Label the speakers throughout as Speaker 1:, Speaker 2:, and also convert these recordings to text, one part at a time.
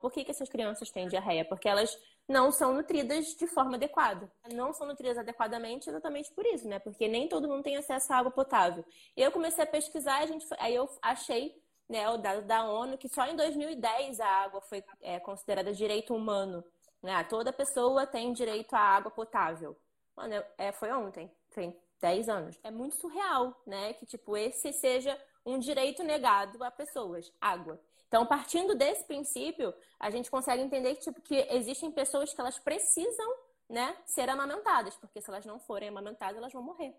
Speaker 1: Por que, que essas crianças têm diarreia? Porque elas não são nutridas de forma adequada. Não são nutridas adequadamente exatamente por isso, né? Porque nem todo mundo tem acesso à água potável. Eu comecei a pesquisar, a gente, aí eu achei né, o dado da ONU que só em 2010 a água foi é, considerada direito humano. Né? Toda pessoa tem direito à água potável. Mano, é, foi ontem, tem 10 anos. É muito surreal, né? Que tipo, esse seja um direito negado a pessoas, água. Então, partindo desse princípio, a gente consegue entender que, tipo, que existem pessoas que elas precisam, né, ser amamentadas, porque se elas não forem amamentadas, elas vão morrer.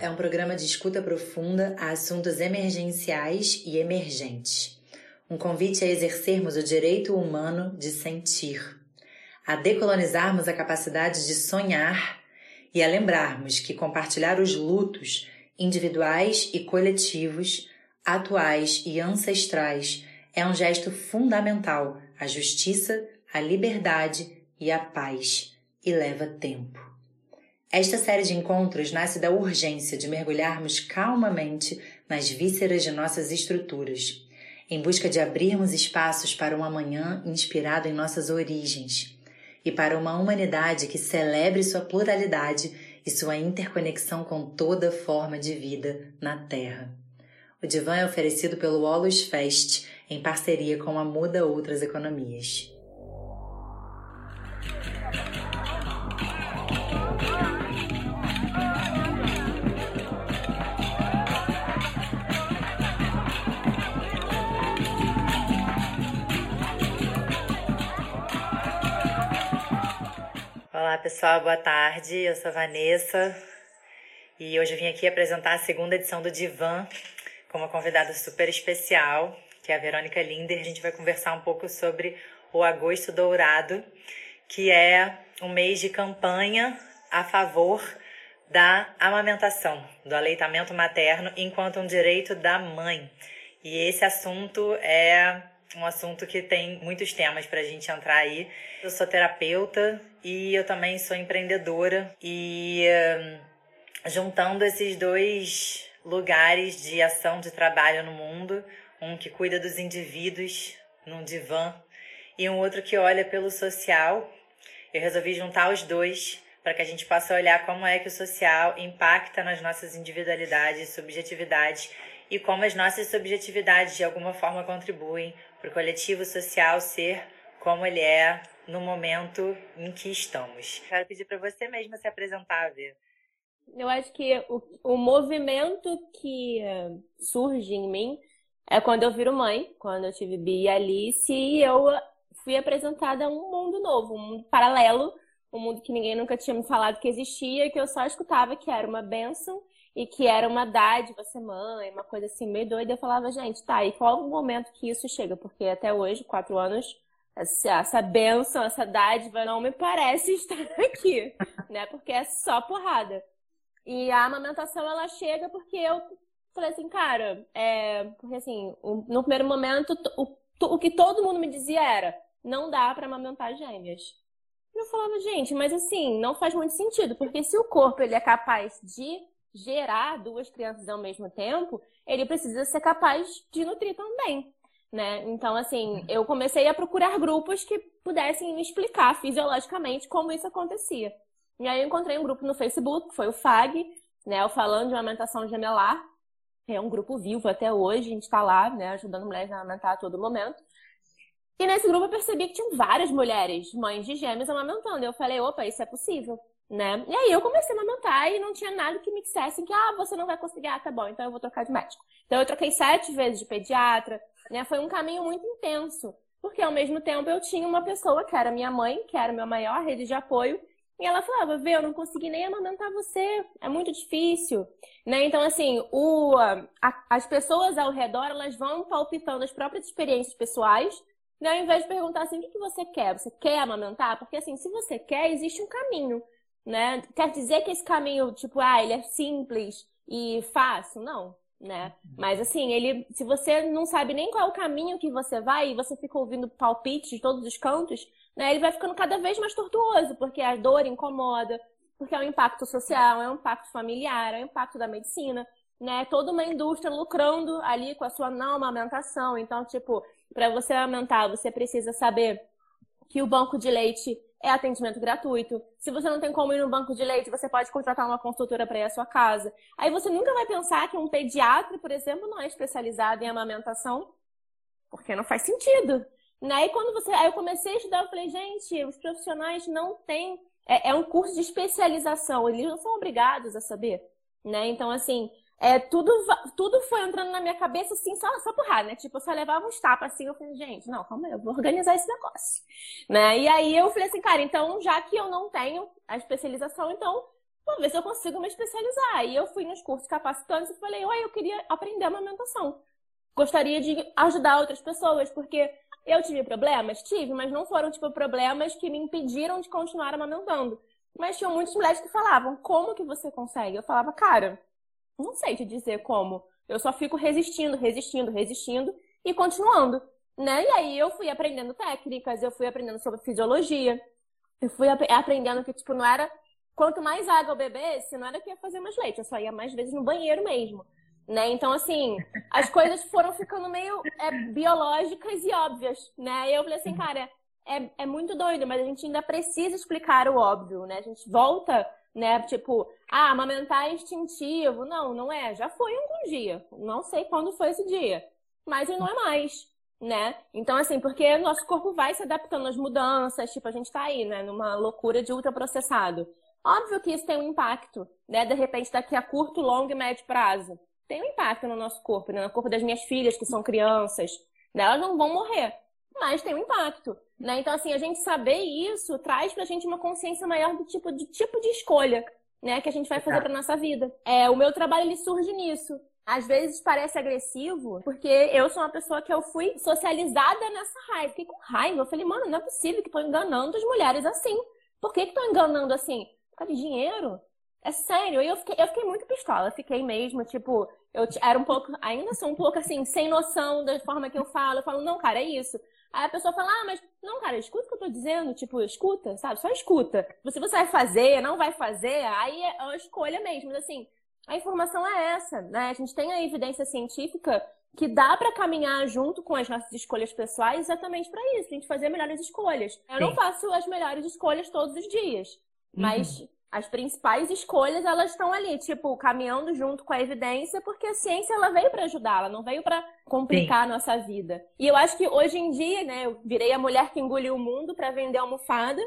Speaker 2: É um programa de escuta profunda a assuntos emergenciais e emergentes. Um convite a exercermos o direito humano de sentir, a decolonizarmos a capacidade de sonhar e a lembrarmos que compartilhar os lutos individuais e coletivos, atuais e ancestrais, é um gesto fundamental à justiça, à liberdade e à paz e leva tempo. Esta série de encontros nasce da urgência de mergulharmos calmamente nas vísceras de nossas estruturas, em busca de abrirmos espaços para um amanhã inspirado em nossas origens e para uma humanidade que celebre sua pluralidade e sua interconexão com toda forma de vida na Terra. O divã é oferecido pelo Olus Fest em parceria com a Muda Outras Economias. Olá pessoal, boa tarde. Eu sou a Vanessa e hoje eu vim aqui apresentar a segunda edição do Divan com uma convidada super especial, que é a Verônica Linder. A gente vai conversar um pouco sobre o Agosto Dourado, que é um mês de campanha a favor da amamentação, do aleitamento materno enquanto um direito da mãe. E esse assunto é um assunto que tem muitos temas para a gente entrar aí. Eu sou terapeuta e eu também sou empreendedora e hum, juntando esses dois lugares de ação de trabalho no mundo, um que cuida dos indivíduos num divã e um outro que olha pelo social, eu resolvi juntar os dois para que a gente possa olhar como é que o social impacta nas nossas individualidades, subjetividades e como as nossas subjetividades de alguma forma contribuem para o coletivo social ser como ele é no momento em que estamos. Quero pedir para você mesma se apresentar, Vê.
Speaker 1: Eu acho que o, o movimento que uh, surge em mim é quando eu viro mãe, quando eu tive Bia e Alice, e eu fui apresentada a um mundo novo, um mundo paralelo, um mundo que ninguém nunca tinha me falado que existia, que eu só escutava que era uma benção e que era uma dádiva ser mãe, uma coisa assim meio doida. Eu falava, gente, tá, e qual o momento que isso chega? Porque até hoje, quatro anos, essa, essa benção, essa dádiva não me parece estar aqui, né? Porque é só porrada. E a amamentação, ela chega porque eu falei assim, cara, é... porque assim, no primeiro momento, o, o que todo mundo me dizia era, não dá para amamentar gêmeas. Eu falava, gente, mas assim, não faz muito sentido, porque se o corpo ele é capaz de gerar duas crianças ao mesmo tempo, ele precisa ser capaz de nutrir também. Né? Então, assim, eu comecei a procurar grupos que pudessem me explicar fisiologicamente como isso acontecia. E aí eu encontrei um grupo no Facebook, que foi o FAG, né? O Falando de Amamentação Gemelar. É um grupo vivo até hoje, a gente está lá, né, ajudando mulheres a amamentar a todo momento. E nesse grupo eu percebi que tinham várias mulheres, mães de gêmeos, amamentando. Eu falei, opa, isso é possível né? E aí eu comecei a amamentar e não tinha nada que me dissesse que, ah, você não vai conseguir, ah, tá bom, então eu vou trocar de médico. Então eu troquei sete vezes de pediatra, né? Foi um caminho muito intenso, porque ao mesmo tempo eu tinha uma pessoa que era minha mãe, que era minha maior rede de apoio, e ela falava, vê, eu não consegui nem amamentar você, é muito difícil, né? Então, assim, o, a, as pessoas ao redor, elas vão palpitando as próprias experiências pessoais, né? Ao invés de perguntar assim, o que, que você quer? Você quer amamentar? Porque, assim, se você quer, existe um caminho. Né? Quer dizer que esse caminho, tipo, ah, ele é simples e fácil? Não, né? Mas assim, ele, se você não sabe nem qual é o caminho que você vai e você fica ouvindo palpites de todos os cantos, né? Ele vai ficando cada vez mais tortuoso, porque a dor incomoda, porque é um impacto social, é um impacto familiar, é um impacto da medicina, né? Toda uma indústria lucrando ali com a sua não amamentação. Então, tipo, para você amamentar, você precisa saber que o banco de leite é atendimento gratuito. Se você não tem como ir no banco de leite, você pode contratar uma consultora para ir à sua casa. Aí você nunca vai pensar que um pediatra, por exemplo, não é especializado em amamentação, porque não faz sentido. Né? E quando você. Aí eu comecei a estudar, eu falei, gente, os profissionais não têm. É, é um curso de especialização, eles não são obrigados a saber. Né? Então, assim, é, tudo, tudo foi entrando na minha cabeça assim, só, só por raiva, né? Tipo, eu só levava uns tapas assim, eu falei, gente, não, calma aí, eu vou organizar esse negócio. Né? E aí eu falei assim, cara, então, já que eu não tenho a especialização, então, vou ver se eu consigo me especializar. E eu fui nos cursos capacitantes e falei, uai, eu queria aprender amamentação. Gostaria de ajudar outras pessoas, porque eu tive problemas? Tive, mas não foram, tipo, problemas que me impediram de continuar amamentando. Mas tinham muitas mulheres que falavam, como que você consegue? Eu falava, cara, não sei te dizer como. Eu só fico resistindo, resistindo, resistindo e continuando, né? E aí eu fui aprendendo técnicas, eu fui aprendendo sobre fisiologia, eu fui ap aprendendo que, tipo, não era... Quanto mais água eu bebesse, não era que ia fazer mais leite, eu só ia mais vezes no banheiro mesmo né? Então, assim, as coisas foram ficando meio é, biológicas e óbvias, né? E eu falei assim, cara, é, é muito doido, mas a gente ainda precisa explicar o óbvio, né? A gente volta, né? Tipo, ah, amamentar é instintivo. Não, não é. Já foi algum dia. Não sei quando foi esse dia. Mas não é mais, né? Então, assim, porque nosso corpo vai se adaptando às mudanças. Tipo, a gente tá aí, né? Numa loucura de ultraprocessado. Óbvio que isso tem um impacto, né? De repente, daqui a curto, longo e médio prazo tem um impacto no nosso corpo, né? no corpo das minhas filhas, que são crianças. Né? Elas não vão morrer, mas tem um impacto. Né? Então, assim, a gente saber isso traz pra gente uma consciência maior do tipo de, tipo de escolha né, que a gente vai fazer pra nossa vida. É, o meu trabalho ele surge nisso. Às vezes parece agressivo, porque eu sou uma pessoa que eu fui socializada nessa raiva. Fiquei com raiva. Eu falei, mano, não é possível que estão enganando as mulheres assim. Por que estão enganando assim? Por causa de dinheiro? É sério, eu fiquei, eu fiquei muito pistola. Eu fiquei mesmo, tipo, eu era um pouco, ainda sou um pouco assim, sem noção da forma que eu falo. Eu falo, não, cara, é isso. Aí a pessoa fala, ah, mas não, cara, escuta o que eu tô dizendo, tipo, escuta, sabe? Só escuta. Se você vai fazer, não vai fazer, aí é uma escolha mesmo. Mas assim, a informação é essa, né? A gente tem a evidência científica que dá para caminhar junto com as nossas escolhas pessoais exatamente para isso, a gente fazer melhores escolhas. Eu Sim. não faço as melhores escolhas todos os dias, uhum. mas as principais escolhas elas estão ali, tipo, caminhando junto com a evidência, porque a ciência ela veio para ajudar, ela não veio para complicar Sim. a nossa vida. E eu acho que hoje em dia, né, eu virei a mulher que engoliu o mundo para vender almofada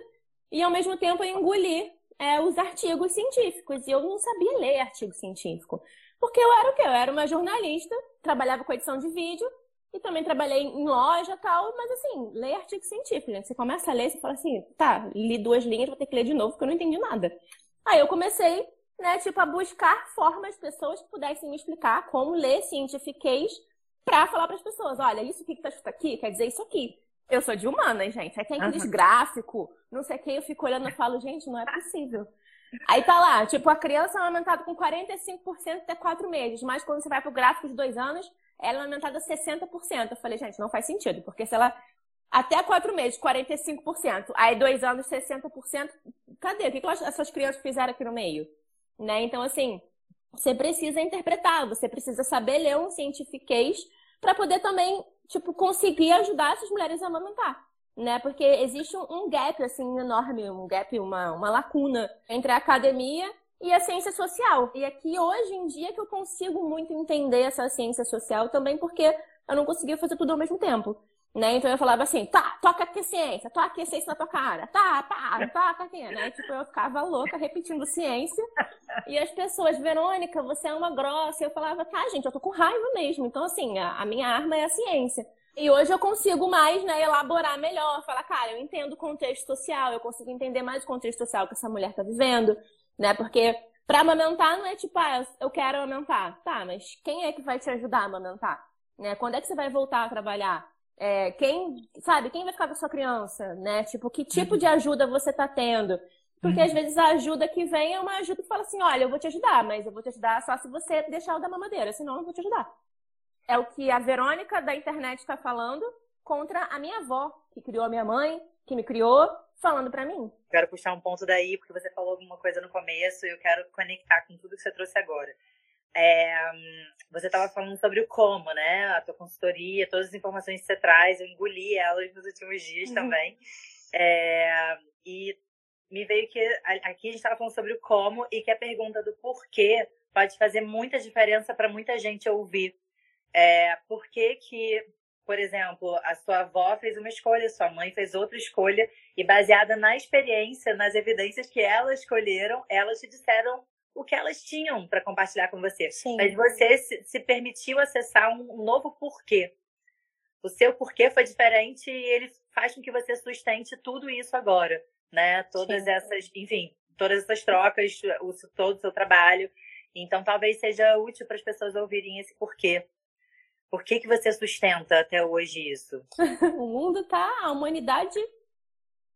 Speaker 1: e ao mesmo tempo eu engoli é, os artigos científicos. E eu não sabia ler artigo científico. Porque eu era o quê? Eu era uma jornalista, trabalhava com edição de vídeo e também trabalhei em loja e tal, mas assim, ler artigo científico, né? Você começa a ler, você fala assim, tá, li duas linhas, vou ter que ler de novo porque eu não entendi nada. Aí eu comecei, né, tipo, a buscar formas, pessoas que pudessem me explicar como ler cientifiquez pra falar para as pessoas, olha, isso aqui que tá escrito aqui quer dizer isso aqui. Eu sou de humanas, gente. Aí tem aqueles uhum. gráfico, não sei o que, eu fico olhando e falo, gente, não é possível. Aí tá lá, tipo, a criança é amamentada com 45% até 4 meses, mas quando você vai pro gráfico de 2 anos, ela é aumentada 60%. Eu falei, gente, não faz sentido, porque se ela até quatro meses, 45%, aí dois anos, 60%, cadê? O que, que essas crianças fizeram aqui no meio? Né? Então, assim, você precisa interpretar, você precisa saber ler um cientifiquez para poder também, tipo, conseguir ajudar essas mulheres a amamentar. Né? Porque existe um gap, assim, enorme, um gap, uma, uma lacuna entre a academia e a ciência social. E aqui, hoje em dia, que eu consigo muito entender essa ciência social também, porque eu não conseguia fazer tudo ao mesmo tempo. Né? Então eu falava assim, tá, toca aqui ciência, toca aqui ciência na tua cara, tá, pá, toca aqui, né? Tipo, eu ficava louca repetindo ciência. E as pessoas, Verônica, você é uma grossa. E eu falava, tá, gente, eu tô com raiva mesmo. Então, assim, a, a minha arma é a ciência. E hoje eu consigo mais, né, elaborar melhor, falar, cara, eu entendo o contexto social, eu consigo entender mais o contexto social que essa mulher tá vivendo, né? Porque para amamentar não é tipo, ah, eu quero amamentar. Tá, mas quem é que vai te ajudar a amamentar? Né? Quando é que você vai voltar a trabalhar? É, quem, sabe, quem vai ficar com a sua criança, né? Tipo, que tipo de ajuda você tá tendo? Porque às vezes a ajuda que vem é uma ajuda que fala assim: olha, eu vou te ajudar, mas eu vou te ajudar só se você deixar o da mamadeira, senão eu não vou te ajudar. É o que a Verônica da internet está falando contra a minha avó, que criou a minha mãe, que me criou, falando para mim.
Speaker 2: Quero puxar um ponto daí, porque você falou alguma coisa no começo e eu quero conectar com tudo que você trouxe agora. É, você estava falando sobre o como, né? A tua consultoria, todas as informações que você traz, eu engoli elas nos últimos dias uhum. também. É, e me veio que aqui a gente estava falando sobre o como e que a pergunta do porquê pode fazer muita diferença para muita gente ouvir. É, por que que, por exemplo, a sua avó fez uma escolha, sua mãe fez outra escolha e baseada na experiência, nas evidências que elas escolheram, elas te disseram o que elas tinham para compartilhar com você. Sim. Mas você se, se permitiu acessar um, novo porquê. O seu porquê foi diferente e ele faz com que você sustente tudo isso agora né? Todas Sim. essas, enfim, todas essas trocas, o, todo o seu trabalho. Então, talvez seja útil para as pessoas ouvirem esse porquê. Por que, que você sustenta até hoje isso?
Speaker 1: o mundo tá, a humanidade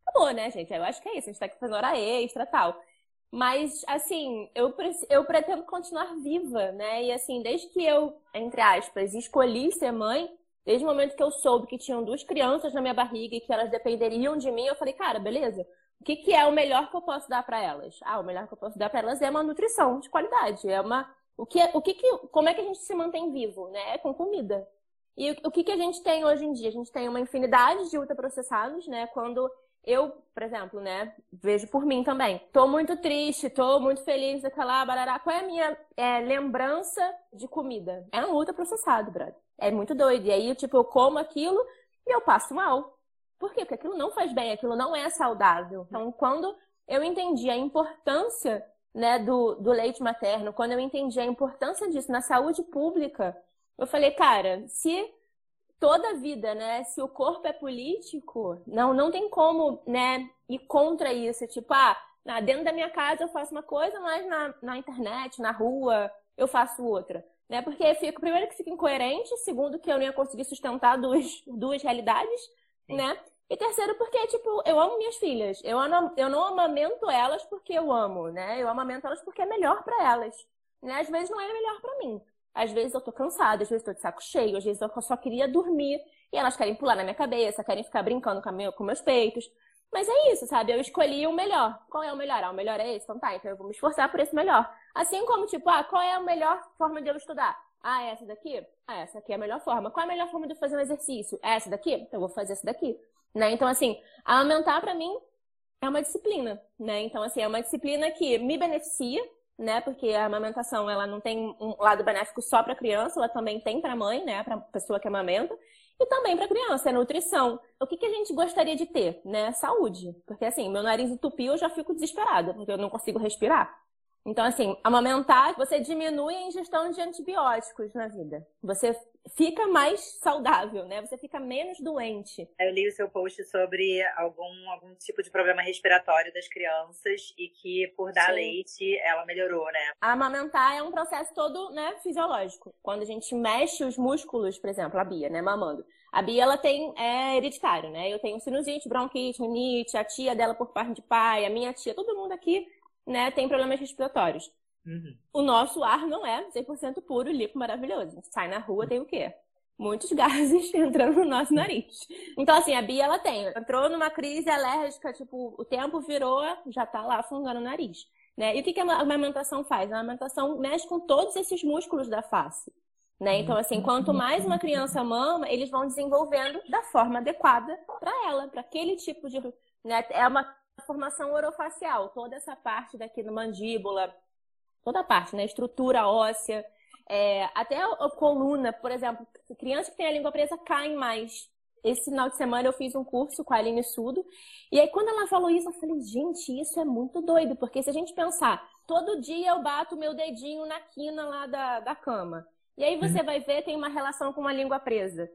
Speaker 1: acabou, né, gente? Eu acho que é isso, a gente tá aqui fazendo hora extra tal. Mas, assim, eu, eu pretendo continuar viva, né? E, assim, desde que eu, entre aspas, escolhi ser mãe, desde o momento que eu soube que tinham duas crianças na minha barriga e que elas dependeriam de mim, eu falei, cara, beleza, o que, que é o melhor que eu posso dar para elas? Ah, o melhor que eu posso dar para elas é uma nutrição de qualidade. É uma. O que, o que, que como é que a gente se mantém vivo, né? É com comida. E o, o que, que a gente tem hoje em dia? A gente tem uma infinidade de ultraprocessados, né? Quando eu, por exemplo, né, vejo por mim também. Tô muito triste, tô muito feliz, aquela barará. Qual é a minha é, lembrança de comida? É um ultraprocessado, brother. É muito doido. E aí, tipo, eu como aquilo e eu passo mal. Por quê? Porque aquilo não faz bem, aquilo não é saudável. Então, quando eu entendi a importância né, do, do leite materno, quando eu entendi a importância disso na saúde pública, eu falei, cara, se toda a vida, né, se o corpo é político, não, não tem como, né, ir contra isso. Tipo, ah, dentro da minha casa eu faço uma coisa, mas na, na internet, na rua, eu faço outra. Né? Porque fico, primeiro que fica incoerente, segundo que eu não ia conseguir sustentar duas, duas realidades, Sim. né? E terceiro, porque, tipo, eu amo minhas filhas. Eu, eu não amamento elas porque eu amo, né? Eu amamento elas porque é melhor para elas. Né? Às vezes não é melhor para mim. Às vezes eu tô cansada, às vezes eu tô de saco cheio, às vezes eu só queria dormir. E elas querem pular na minha cabeça, querem ficar brincando com, meu, com meus peitos. Mas é isso, sabe? Eu escolhi o melhor. Qual é o melhor? Ah, o melhor é esse? Então tá, então eu vou me esforçar por esse melhor. Assim como, tipo, ah, qual é a melhor forma de eu estudar? Ah, é essa daqui? Ah, essa aqui é a melhor forma. Qual é a melhor forma de eu fazer um exercício? É essa daqui? Então eu vou fazer essa daqui. Né? Então, assim, aumentar para mim é uma disciplina, né? Então, assim, é uma disciplina que me beneficia, né? Porque a amamentação, ela não tem um lado benéfico só para criança, ela também tem para mãe, né? Para pessoa que amamenta. E também para criança, é nutrição. O que, que a gente gostaria de ter, né? Saúde. Porque, assim, meu nariz entupiu, eu já fico desesperada, porque eu não consigo respirar. Então, assim, amamentar, você diminui a ingestão de antibióticos na vida. Você fica mais saudável, né? Você fica menos doente.
Speaker 2: Eu li o seu post sobre algum, algum tipo de problema respiratório das crianças e que por dar Sim. leite ela melhorou, né?
Speaker 1: A amamentar é um processo todo, né, fisiológico. Quando a gente mexe os músculos, por exemplo, a Bia, né, mamando. A Bia, ela tem, é hereditário, né? Eu tenho sinusite, bronquite, rinite, a tia dela por parte de pai, a minha tia, todo mundo aqui né, tem problemas respiratórios. Uhum. O nosso ar não é 100% puro, limpo, maravilhoso. Sai na rua, tem o quê? Muitos gases entrando no nosso nariz. Então, assim, a Bia, ela tem. Entrou numa crise alérgica, tipo, o tempo virou, já tá lá afundando o nariz. Né? E o que, que a amamentação faz? A amamentação mexe com todos esses músculos da face. Né? Então, assim, quanto mais uma criança mama, eles vão desenvolvendo da forma adequada para ela, para aquele tipo de. Né? É uma formação orofacial, toda essa parte daqui no mandíbula, toda a parte, né? Estrutura óssea, é, até a, a, coluna, por exemplo, crianças que têm a língua presa caem mais. Esse final de semana eu fiz um curso com a Aline Sudo, e aí quando ela falou isso, eu falei, gente, isso é muito doido, porque se a gente pensar, todo dia eu bato meu dedinho na quina lá da, da cama, e aí você uhum. vai ver, tem uma relação com uma língua presa.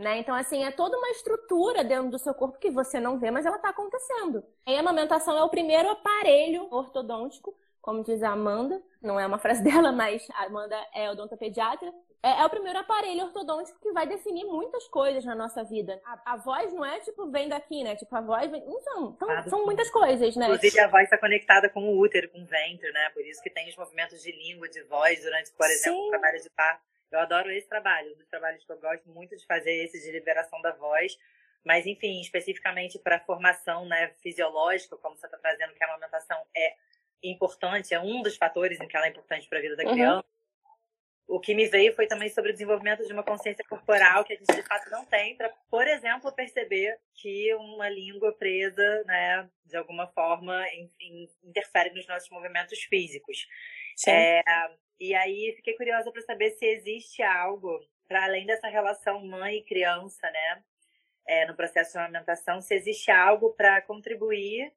Speaker 1: Né? Então, assim, é toda uma estrutura dentro do seu corpo que você não vê, mas ela está acontecendo. E a amamentação é o primeiro aparelho ortodôntico como diz a Amanda, não é uma frase dela, mas a Amanda é odontopediatra, é, é, o primeiro aparelho ortodôntico que vai definir muitas coisas na nossa vida. A, a voz não é tipo, vem daqui, né? Tipo, a voz vem. Então, então são muitas coisas, né?
Speaker 2: Inclusive, a voz está conectada com o útero, com o ventre, né? Por isso que tem os movimentos de língua, de voz durante, por exemplo, Sim. o trabalho de parto. Eu adoro esse trabalho, um dos trabalhos que eu gosto muito de fazer, esse de liberação da voz. Mas, enfim, especificamente para a formação né, fisiológica, como você está trazendo, que a amamentação é importante, é um dos fatores em que ela é importante para a vida da uhum. criança o que me veio foi também sobre o desenvolvimento de uma consciência corporal que a gente de fato não tem para, por exemplo, perceber que uma língua presa, né, de alguma forma, interfere nos nossos movimentos físicos. É, e aí fiquei curiosa para saber se existe algo para além dessa relação mãe e criança, né, é, no processo de amamentação, se existe algo para contribuir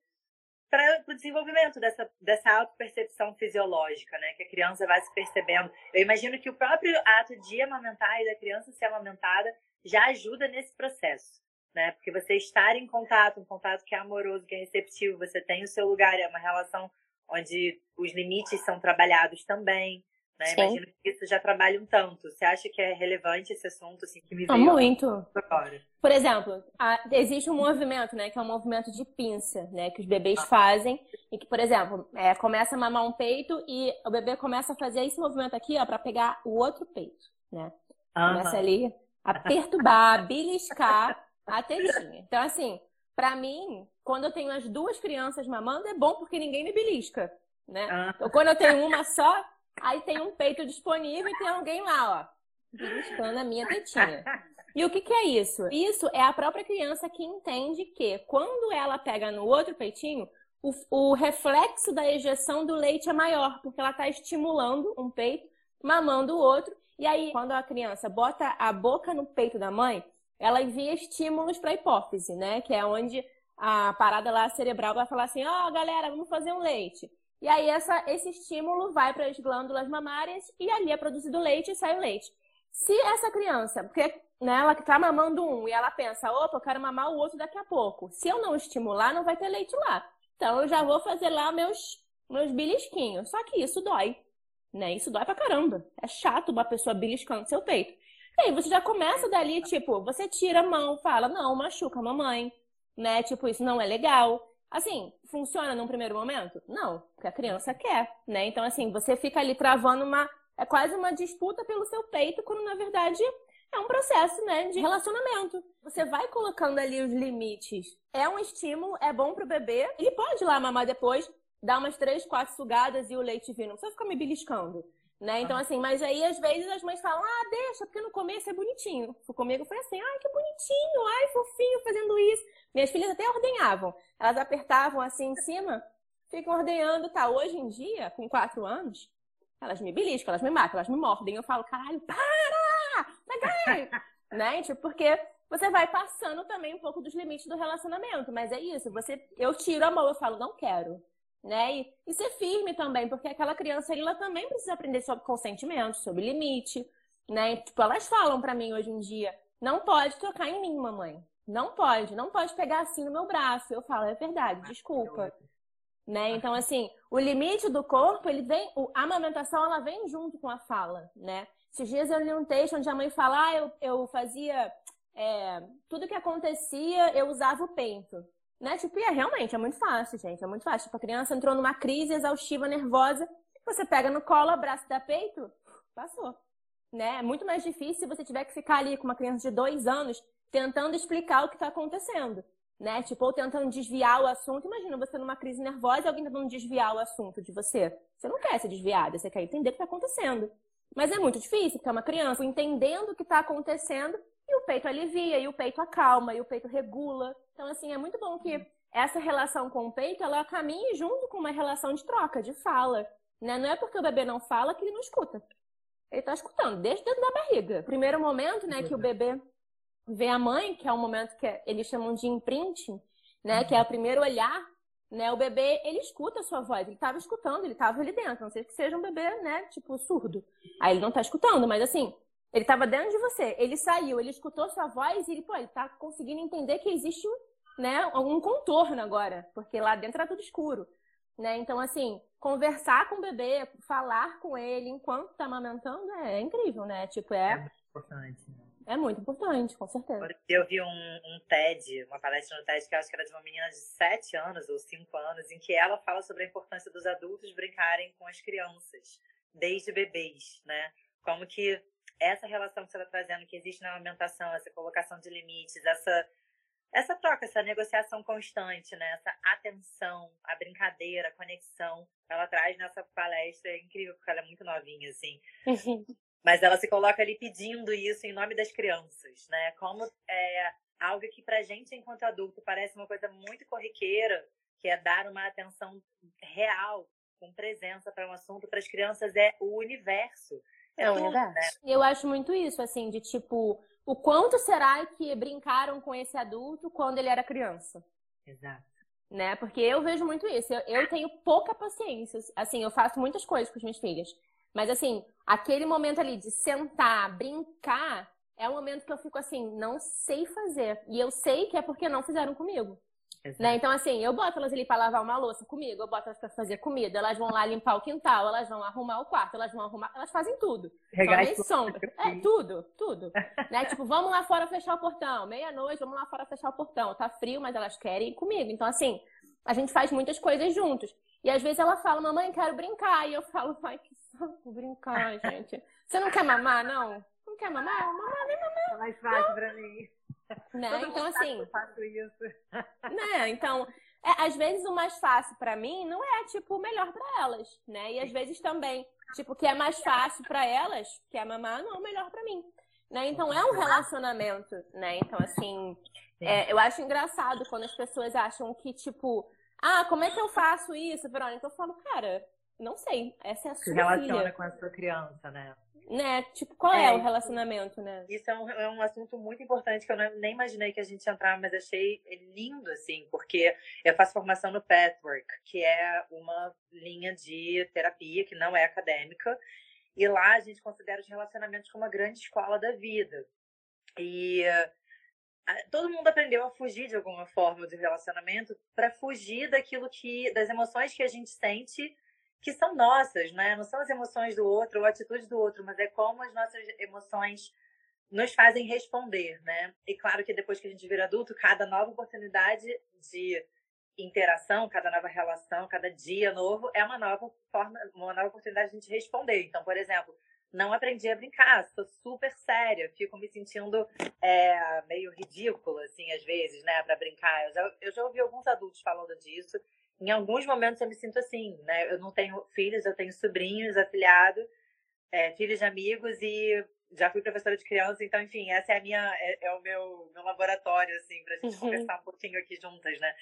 Speaker 2: para o desenvolvimento dessa, dessa autopercepção fisiológica, né? Que a criança vai se percebendo. Eu imagino que o próprio ato de amamentar e da criança ser amamentada já ajuda nesse processo, né? Porque você estar em contato, um contato que é amoroso, que é receptivo, você tem o seu lugar, é uma relação onde os limites são trabalhados também. Né? Imagino que isso já trabalha um tanto. Você acha que é relevante esse assunto, assim, que me veio
Speaker 1: Muito. Agora? Por exemplo, a, existe um movimento, né, que é um movimento de pinça, né, que os bebês ah. fazem e que, por exemplo, é, começa a mamar um peito e o bebê começa a fazer esse movimento aqui, ó, para pegar o outro peito, né? Começa ali a perturbar, beliscar a tetinha. Então, assim, para mim, quando eu tenho as duas crianças mamando, é bom porque ninguém me belisca, né? Ah. Então, quando eu tenho uma só, Aí tem um peito disponível e tem alguém lá, ó, beliscando a minha tetinha. E o que, que é isso? Isso é a própria criança que entende que quando ela pega no outro peitinho, o, o reflexo da ejeção do leite é maior, porque ela está estimulando um peito, mamando o outro. E aí, quando a criança bota a boca no peito da mãe, ela envia estímulos para a hipófise, né? Que é onde a parada lá cerebral vai falar assim: ó, oh, galera, vamos fazer um leite. E aí essa, esse estímulo vai para as glândulas mamárias e ali é produzido leite e sai o leite. Se essa criança, porque né, ela está mamando um e ela pensa, opa, eu quero mamar o outro daqui a pouco. Se eu não estimular, não vai ter leite lá. Então eu já vou fazer lá meus, meus belisquinhos. Só que isso dói. Né? Isso dói pra caramba. É chato uma pessoa beliscando seu peito. E aí você já começa dali, tipo, você tira a mão, fala, não, machuca a mamãe. Né? Tipo, isso não é legal. Assim, funciona num primeiro momento? Não, porque a criança quer, né? Então, assim, você fica ali travando uma. É quase uma disputa pelo seu peito, quando na verdade é um processo, né, de relacionamento. Você vai colocando ali os limites. É um estímulo, é bom pro bebê. Ele pode ir lá mamar depois, dar umas três, quatro sugadas e o leite vir. Não precisa ficar me beliscando. Né? Então, assim, mas aí às vezes as mães falam, ah, deixa, porque no começo é bonitinho. Comigo foi assim, ai, que bonitinho, ai, fofinho fazendo isso. Minhas filhas até ordenhavam. Elas apertavam assim em cima, ficam ordenhando, tá? Hoje em dia, com quatro anos, elas me beliscam, elas me matam, elas me mordem. Eu falo, caralho, para! Vai, né? Tipo, porque você vai passando também um pouco dos limites do relacionamento. Mas é isso, você, eu tiro a mão, eu falo, não quero né? E, e, ser firme também, porque aquela criança ela também precisa aprender sobre consentimento, sobre limite, né? Tipo, elas falam para mim hoje em dia, não pode tocar em mim, mamãe. Não pode, não pode pegar assim no meu braço. Eu falo, é verdade, desculpa. Né? Então, assim, o limite do corpo, ele vem, a amamentação, ela vem junto com a fala, né? Esses dias eu li um texto onde a mãe fala, ah, eu, eu fazia é, tudo que acontecia, eu usava o peito. Né? Tipo, e é realmente, é muito fácil, gente. É muito fácil. Tipo, a criança entrou numa crise exaustiva, nervosa. Você pega no colo, abraço da peito, passou. Né? É muito mais difícil se você tiver que ficar ali com uma criança de dois anos tentando explicar o que está acontecendo. Né? Tipo, ou tentando desviar o assunto. Imagina você numa crise nervosa e alguém tentando desviar o assunto de você. Você não quer ser desviada, você quer entender o que está acontecendo. Mas é muito difícil, porque é uma criança entendendo o que está acontecendo e o peito alivia, e o peito acalma, e o peito regula. Então, assim, é muito bom que essa relação com o peito, ela caminhe junto com uma relação de troca, de fala. Né? Não é porque o bebê não fala que ele não escuta. Ele está escutando, desde dentro da barriga. Primeiro momento, né, que o bebê vê a mãe, que é o momento que eles chamam de imprinting, né, que é o primeiro olhar, né, o bebê, ele escuta a sua voz, ele estava escutando, ele estava ali dentro, não sei que seja um bebê, né, tipo, surdo. Aí ele não está escutando, mas assim, ele estava dentro de você, ele saiu, ele escutou sua voz e ele, pô, ele tá conseguindo entender que existe né, um contorno agora, porque lá dentro era tudo escuro. né? Então, assim, conversar com o bebê, falar com ele enquanto tá amamentando é incrível, né? Tipo, é.
Speaker 2: É muito importante. Né?
Speaker 1: É muito importante, com certeza.
Speaker 2: Eu vi um, um, TED, uma palestra no TED, que eu acho que era de uma menina de 7 anos ou 5 anos, em que ela fala sobre a importância dos adultos brincarem com as crianças, desde bebês, né? Como que essa relação que você está trazendo, que existe na alimentação, essa colocação de limites, essa, essa troca, essa negociação constante, né? Essa atenção, a brincadeira, a conexão, ela traz nessa palestra, é incrível, porque ela é muito novinha, assim. Mas ela se coloca ali pedindo isso em nome das crianças, né? Como é algo que pra gente, enquanto adulto, parece uma coisa muito corriqueira, que é dar uma atenção real, com presença para um assunto, para as crianças é o universo.
Speaker 1: É, o universo. Né? Eu acho muito isso, assim, de tipo, o quanto será que brincaram com esse adulto quando ele era criança?
Speaker 2: Exato.
Speaker 1: Né? Porque eu vejo muito isso. Eu, eu tenho pouca paciência. Assim, eu faço muitas coisas com as minhas filhas. Mas assim, aquele momento ali de sentar, brincar, é um momento que eu fico assim, não sei fazer. E eu sei que é porque não fizeram comigo. Né? Então, assim, eu boto elas ali pra lavar uma louça comigo, eu boto elas pra fazer comida, elas vão lá limpar o quintal, elas vão arrumar o quarto, elas vão arrumar, elas fazem tudo. Regar sombra. É, tudo, tudo. né? Tipo, vamos lá fora fechar o portão. Meia-noite, vamos lá fora fechar o portão. Tá frio, mas elas querem ir comigo. Então, assim, a gente faz muitas coisas juntos. E às vezes ela fala, mamãe, quero brincar. E eu falo, ai, que saco brincar, gente. Você não quer mamar, não? Não quer mamar? Mamar, nem mamar.
Speaker 2: É mais fácil não. pra mim.
Speaker 1: Né? então, assim.
Speaker 2: Eu faço isso.
Speaker 1: Né? Então, é, às vezes o mais fácil para mim não é, tipo, o melhor para elas, né? E às vezes também, tipo, o que é mais fácil para elas, que é mamar, não é o melhor para mim. Né? Então é um relacionamento, né? Então, assim, é, eu acho engraçado quando as pessoas acham que, tipo, ah, como é que eu faço isso, Verônica? Eu falo, cara, não sei. Essa é a sua Se
Speaker 2: relaciona
Speaker 1: filha.
Speaker 2: com a sua criança, né?
Speaker 1: Né? Tipo, qual é, é o relacionamento, né?
Speaker 2: Isso é um, é um assunto muito importante que eu nem imaginei que a gente ia entrar, mas achei lindo, assim, porque eu faço formação no Pathwork, que é uma linha de terapia que não é acadêmica, e lá a gente considera os relacionamentos como uma grande escola da vida. E todo mundo aprendeu a fugir de alguma forma do relacionamento para fugir daquilo que das emoções que a gente sente que são nossas, né? Não são as emoções do outro ou a atitude do outro, mas é como as nossas emoções nos fazem responder, né? E claro que depois que a gente vira adulto, cada nova oportunidade de interação, cada nova relação, cada dia novo é uma nova forma, uma nova oportunidade de a gente responder. Então, por exemplo, não aprendi a brincar, sou super séria, fico me sentindo é, meio ridícula, assim, às vezes, né, para brincar. Eu já, eu já ouvi alguns adultos falando disso. Em alguns momentos eu me sinto assim, né? Eu não tenho filhos, eu tenho sobrinhos, afilhado, é, filhos de amigos e já fui professora de criança, então, enfim, essa é a minha, é, é o meu, meu laboratório, assim, pra gente uhum. conversar um pouquinho aqui juntas, né?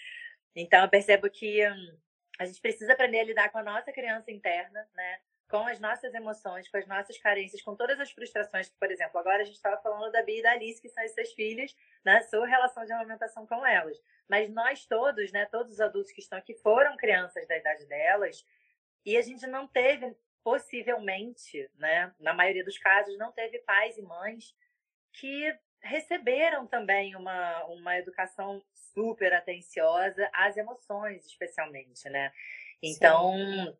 Speaker 2: Então, eu percebo que hum, a gente precisa aprender a lidar com a nossa criança interna, né? com as nossas emoções, com as nossas carências, com todas as frustrações por exemplo, agora a gente estava falando da Bia e da Alice, que são essas filhas, na sua relação de amamentação com elas. Mas nós todos, né, todos os adultos que estão aqui foram crianças da idade delas, e a gente não teve, possivelmente, né, na maioria dos casos, não teve pais e mães que receberam também uma, uma educação super atenciosa às emoções, especialmente, né? Então, Sim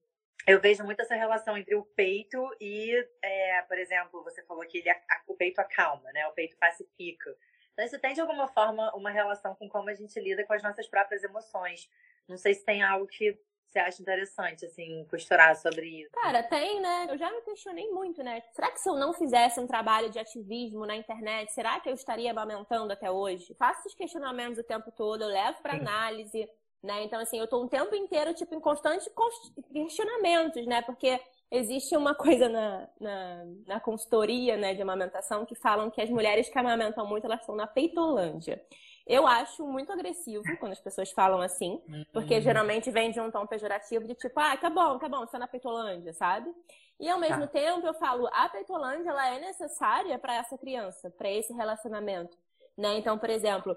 Speaker 2: eu vejo muito essa relação entre o peito e, é, por exemplo, você falou que ele, o peito acalma, né? O peito pacifica. Então, isso tem de alguma forma uma relação com como a gente lida com as nossas próprias emoções. Não sei se tem algo que você acha interessante, assim, costurar sobre isso.
Speaker 1: Cara, tem, né? Eu já me questionei muito, né? Será que se eu não fizesse um trabalho de ativismo na internet, será que eu estaria amamentando até hoje? Faço esses questionamentos o tempo todo, eu levo para análise. Né? Então, assim, eu estou um tempo inteiro, tipo, em constante questionamentos, né? Porque existe uma coisa na, na, na, consultoria né, de amamentação que falam que as mulheres que amamentam muito, elas estão na peitolândia. Eu acho muito agressivo quando as pessoas falam assim, porque uhum. geralmente vem de um tom pejorativo de tipo, ah, tá bom, tá bom, você tá na peitolândia, sabe? E ao mesmo tá. tempo eu falo, a peitolândia, ela é necessária para essa criança, para esse relacionamento, né? Então, por exemplo,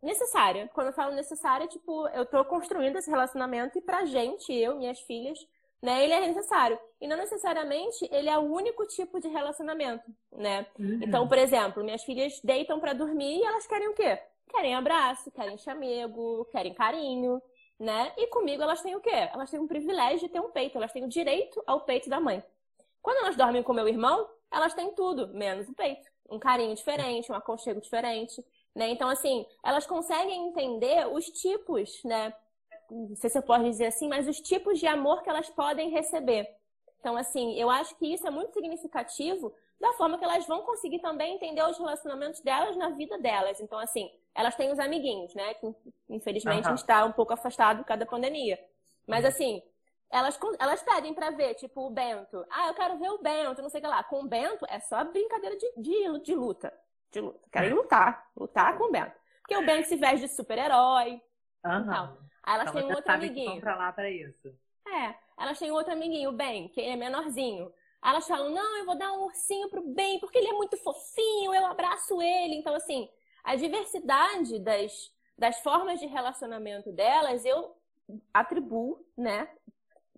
Speaker 1: necessária. Quando eu falo necessária, tipo, eu tô construindo esse relacionamento e pra gente, eu, minhas filhas, né, ele é necessário. E não necessariamente ele é o único tipo de relacionamento, né? Uhum. Então, por exemplo, minhas filhas deitam para dormir e elas querem o quê? Querem abraço, querem chamego, querem carinho, né? E comigo elas têm o quê? Elas têm um privilégio de ter um peito, elas têm o direito ao peito da mãe. Quando elas dormem com meu irmão, elas têm tudo, menos o peito. Um carinho diferente, um aconchego diferente, né? Então, assim, elas conseguem entender os tipos, né? Não sei se eu posso dizer assim, mas os tipos de amor que elas podem receber. Então, assim, eu acho que isso é muito significativo da forma que elas vão conseguir também entender os relacionamentos delas na vida delas. Então, assim, elas têm os amiguinhos, né? Que infelizmente uhum. a gente está um pouco afastado por causa da pandemia. Mas, assim, elas, elas pedem para ver, tipo, o Bento. Ah, eu quero ver o Bento, não sei o que lá. Com o Bento é só brincadeira de, de, de luta. De luta. Querem lutar. Lutar com o Bento. Porque o Bento se veste de super-herói. Uhum. Aí elas então, têm um outro amiguinho.
Speaker 2: pra lá pra isso.
Speaker 1: É. Elas têm outro amiguinho, o Ben, que ele é menorzinho. Aí elas falam, não, eu vou dar um ursinho pro Ben, porque ele é muito fofinho, eu abraço ele. Então, assim, a diversidade das, das formas de relacionamento delas, eu atribuo, né?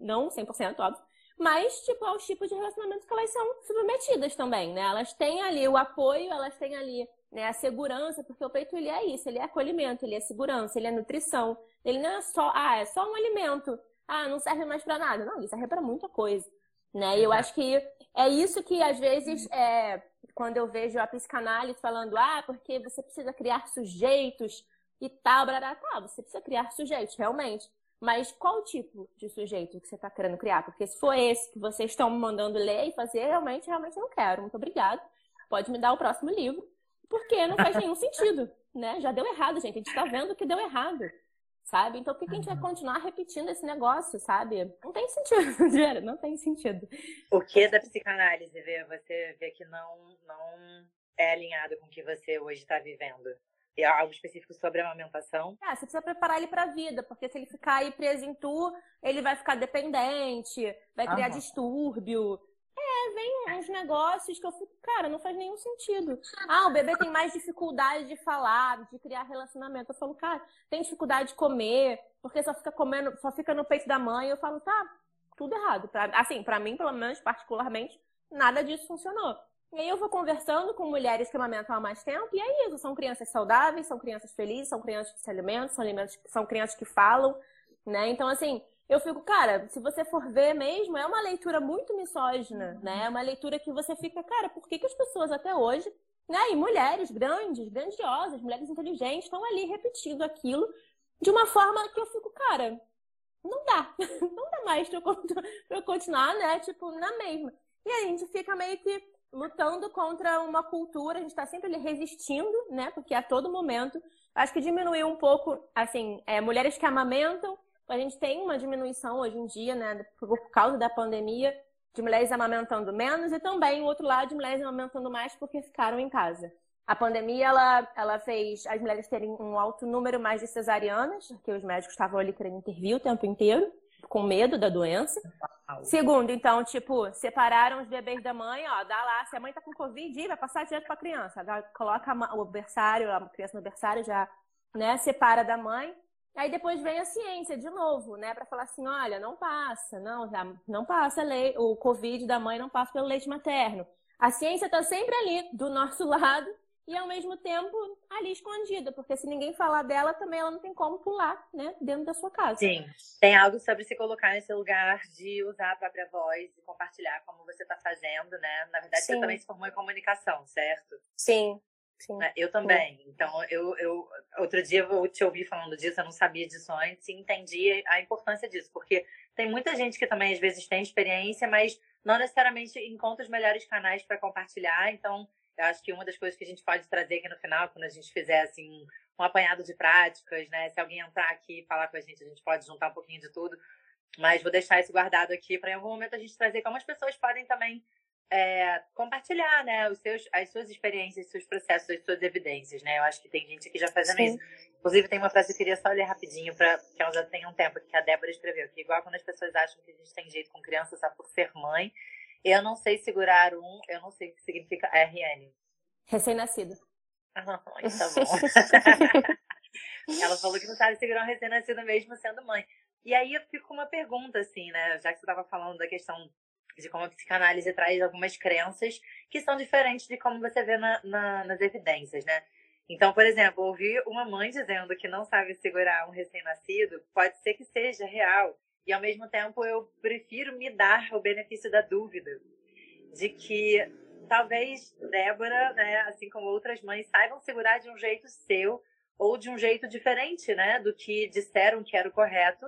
Speaker 1: Não 100%, óbvio. Mas, tipo, aos tipos de relacionamento que elas são submetidas também, né? Elas têm ali o apoio, elas têm ali né, a segurança, porque o peito ele é isso, ele é acolhimento, ele é segurança, ele é nutrição. Ele não é só, ah, é só um alimento ah, não serve mais para nada. Não, isso serve para muita coisa. Né? E eu acho que é isso que, às vezes, é, quando eu vejo a psicanálise falando, ah, porque você precisa criar sujeitos e tal, blá, tá, você precisa criar sujeitos, realmente. Mas qual tipo de sujeito que você está querendo criar? Porque se for esse que vocês estão me mandando ler e fazer, realmente, realmente eu não quero. Muito obrigada. Pode me dar o próximo livro. Porque não faz nenhum sentido, né? Já deu errado, gente. A gente está vendo que deu errado sabe? Então, por que, que a gente vai uhum. continuar repetindo esse negócio, sabe? Não tem sentido, não tem sentido.
Speaker 2: O que da psicanálise vê? Você vê que não, não é alinhado com o que você hoje está vivendo? É algo específico sobre a amamentação?
Speaker 1: É, você precisa preparar ele para a vida, porque se ele ficar aí preso em tu, ele vai ficar dependente, vai criar uhum. distúrbio, vem uns negócios que eu fico, cara, não faz nenhum sentido. Ah, o bebê tem mais dificuldade de falar, de criar relacionamento. Eu falo, cara, tem dificuldade de comer, porque só fica comendo, só fica no peito da mãe. Eu falo, tá, tudo errado. Pra, assim, para mim, pelo menos, particularmente, nada disso funcionou. E aí eu vou conversando com mulheres que amamentam há mais tempo, e é isso, são crianças saudáveis, são crianças felizes, são crianças que se alimentam, são, alimentos, são crianças que falam, né? Então, assim, eu fico, cara, se você for ver mesmo, é uma leitura muito misógina, uhum. né? É uma leitura que você fica, cara, por que, que as pessoas até hoje, né? E mulheres grandes, grandiosas, mulheres inteligentes, estão ali repetindo aquilo de uma forma que eu fico, cara, não dá. Não dá mais pra eu, continuar, né? Tipo, na mesma. E aí a gente fica meio que lutando contra uma cultura, a gente está sempre ali resistindo, né? Porque a todo momento, acho que diminuiu um pouco, assim, é, mulheres que amamentam a gente tem uma diminuição hoje em dia, né, por causa da pandemia, de mulheres amamentando menos e também o outro lado de mulheres amamentando mais porque ficaram em casa. A pandemia ela, ela fez as mulheres terem um alto número mais de cesarianas, porque os médicos estavam ali querendo intervir o tempo inteiro, com medo da doença. Segundo, então, tipo, separaram os bebês da mãe, ó, dá lá, se a mãe tá com Covid, vai passar direto pra criança. Coloca o berçário, a criança no berçário já, né, separa da mãe. Aí depois vem a ciência de novo, né, para falar assim, olha, não passa, não, não passa o Covid da mãe não passa pelo leite materno. A ciência está sempre ali do nosso lado e ao mesmo tempo ali escondida, porque se ninguém falar dela, também ela não tem como pular, né, dentro da sua casa.
Speaker 2: Sim. Tem algo sobre se colocar nesse lugar de usar a própria voz e compartilhar como você está fazendo, né? Na verdade, Sim. você também se formou em comunicação, certo?
Speaker 1: Sim.
Speaker 2: Sim. Né, eu também. Sim. Então, eu, eu outro dia eu te ouvi falando disso, eu não sabia disso antes e entendi a importância disso, porque tem muita gente que também às vezes tem experiência, mas não necessariamente encontra os melhores canais para compartilhar. Então, eu acho que uma das coisas que a gente pode trazer aqui no final, quando a gente fizer assim um apanhado de práticas, né? Se alguém entrar aqui e falar com a gente, a gente pode juntar um pouquinho de tudo. Mas vou deixar isso guardado aqui para em algum momento a gente trazer como as pessoas podem também é, compartilhar, né, os seus, as suas experiências, seus processos, as suas evidências, né? Eu acho que tem gente aqui já fazendo Sim. isso. Inclusive, tem uma frase que eu queria só ler rapidinho, para que ela já tem um tempo, que a Débora escreveu, que igual quando as pessoas acham que a gente tem jeito com criança só por ser mãe, eu não sei segurar um, eu não sei o que significa RN.
Speaker 1: Recém-nascido.
Speaker 2: Ah, tá bom. ela falou que não sabe segurar um recém-nascido mesmo sendo mãe. E aí eu fico com uma pergunta, assim, né? Já que você estava falando da questão de como a psicanálise traz algumas crenças que são diferentes de como você vê na, na, nas evidências, né? Então, por exemplo, ouvir uma mãe dizendo que não sabe segurar um recém-nascido pode ser que seja real. E ao mesmo tempo eu prefiro me dar o benefício da dúvida de que talvez Débora, né, assim como outras mães, saibam segurar de um jeito seu ou de um jeito diferente, né, do que disseram que era o correto.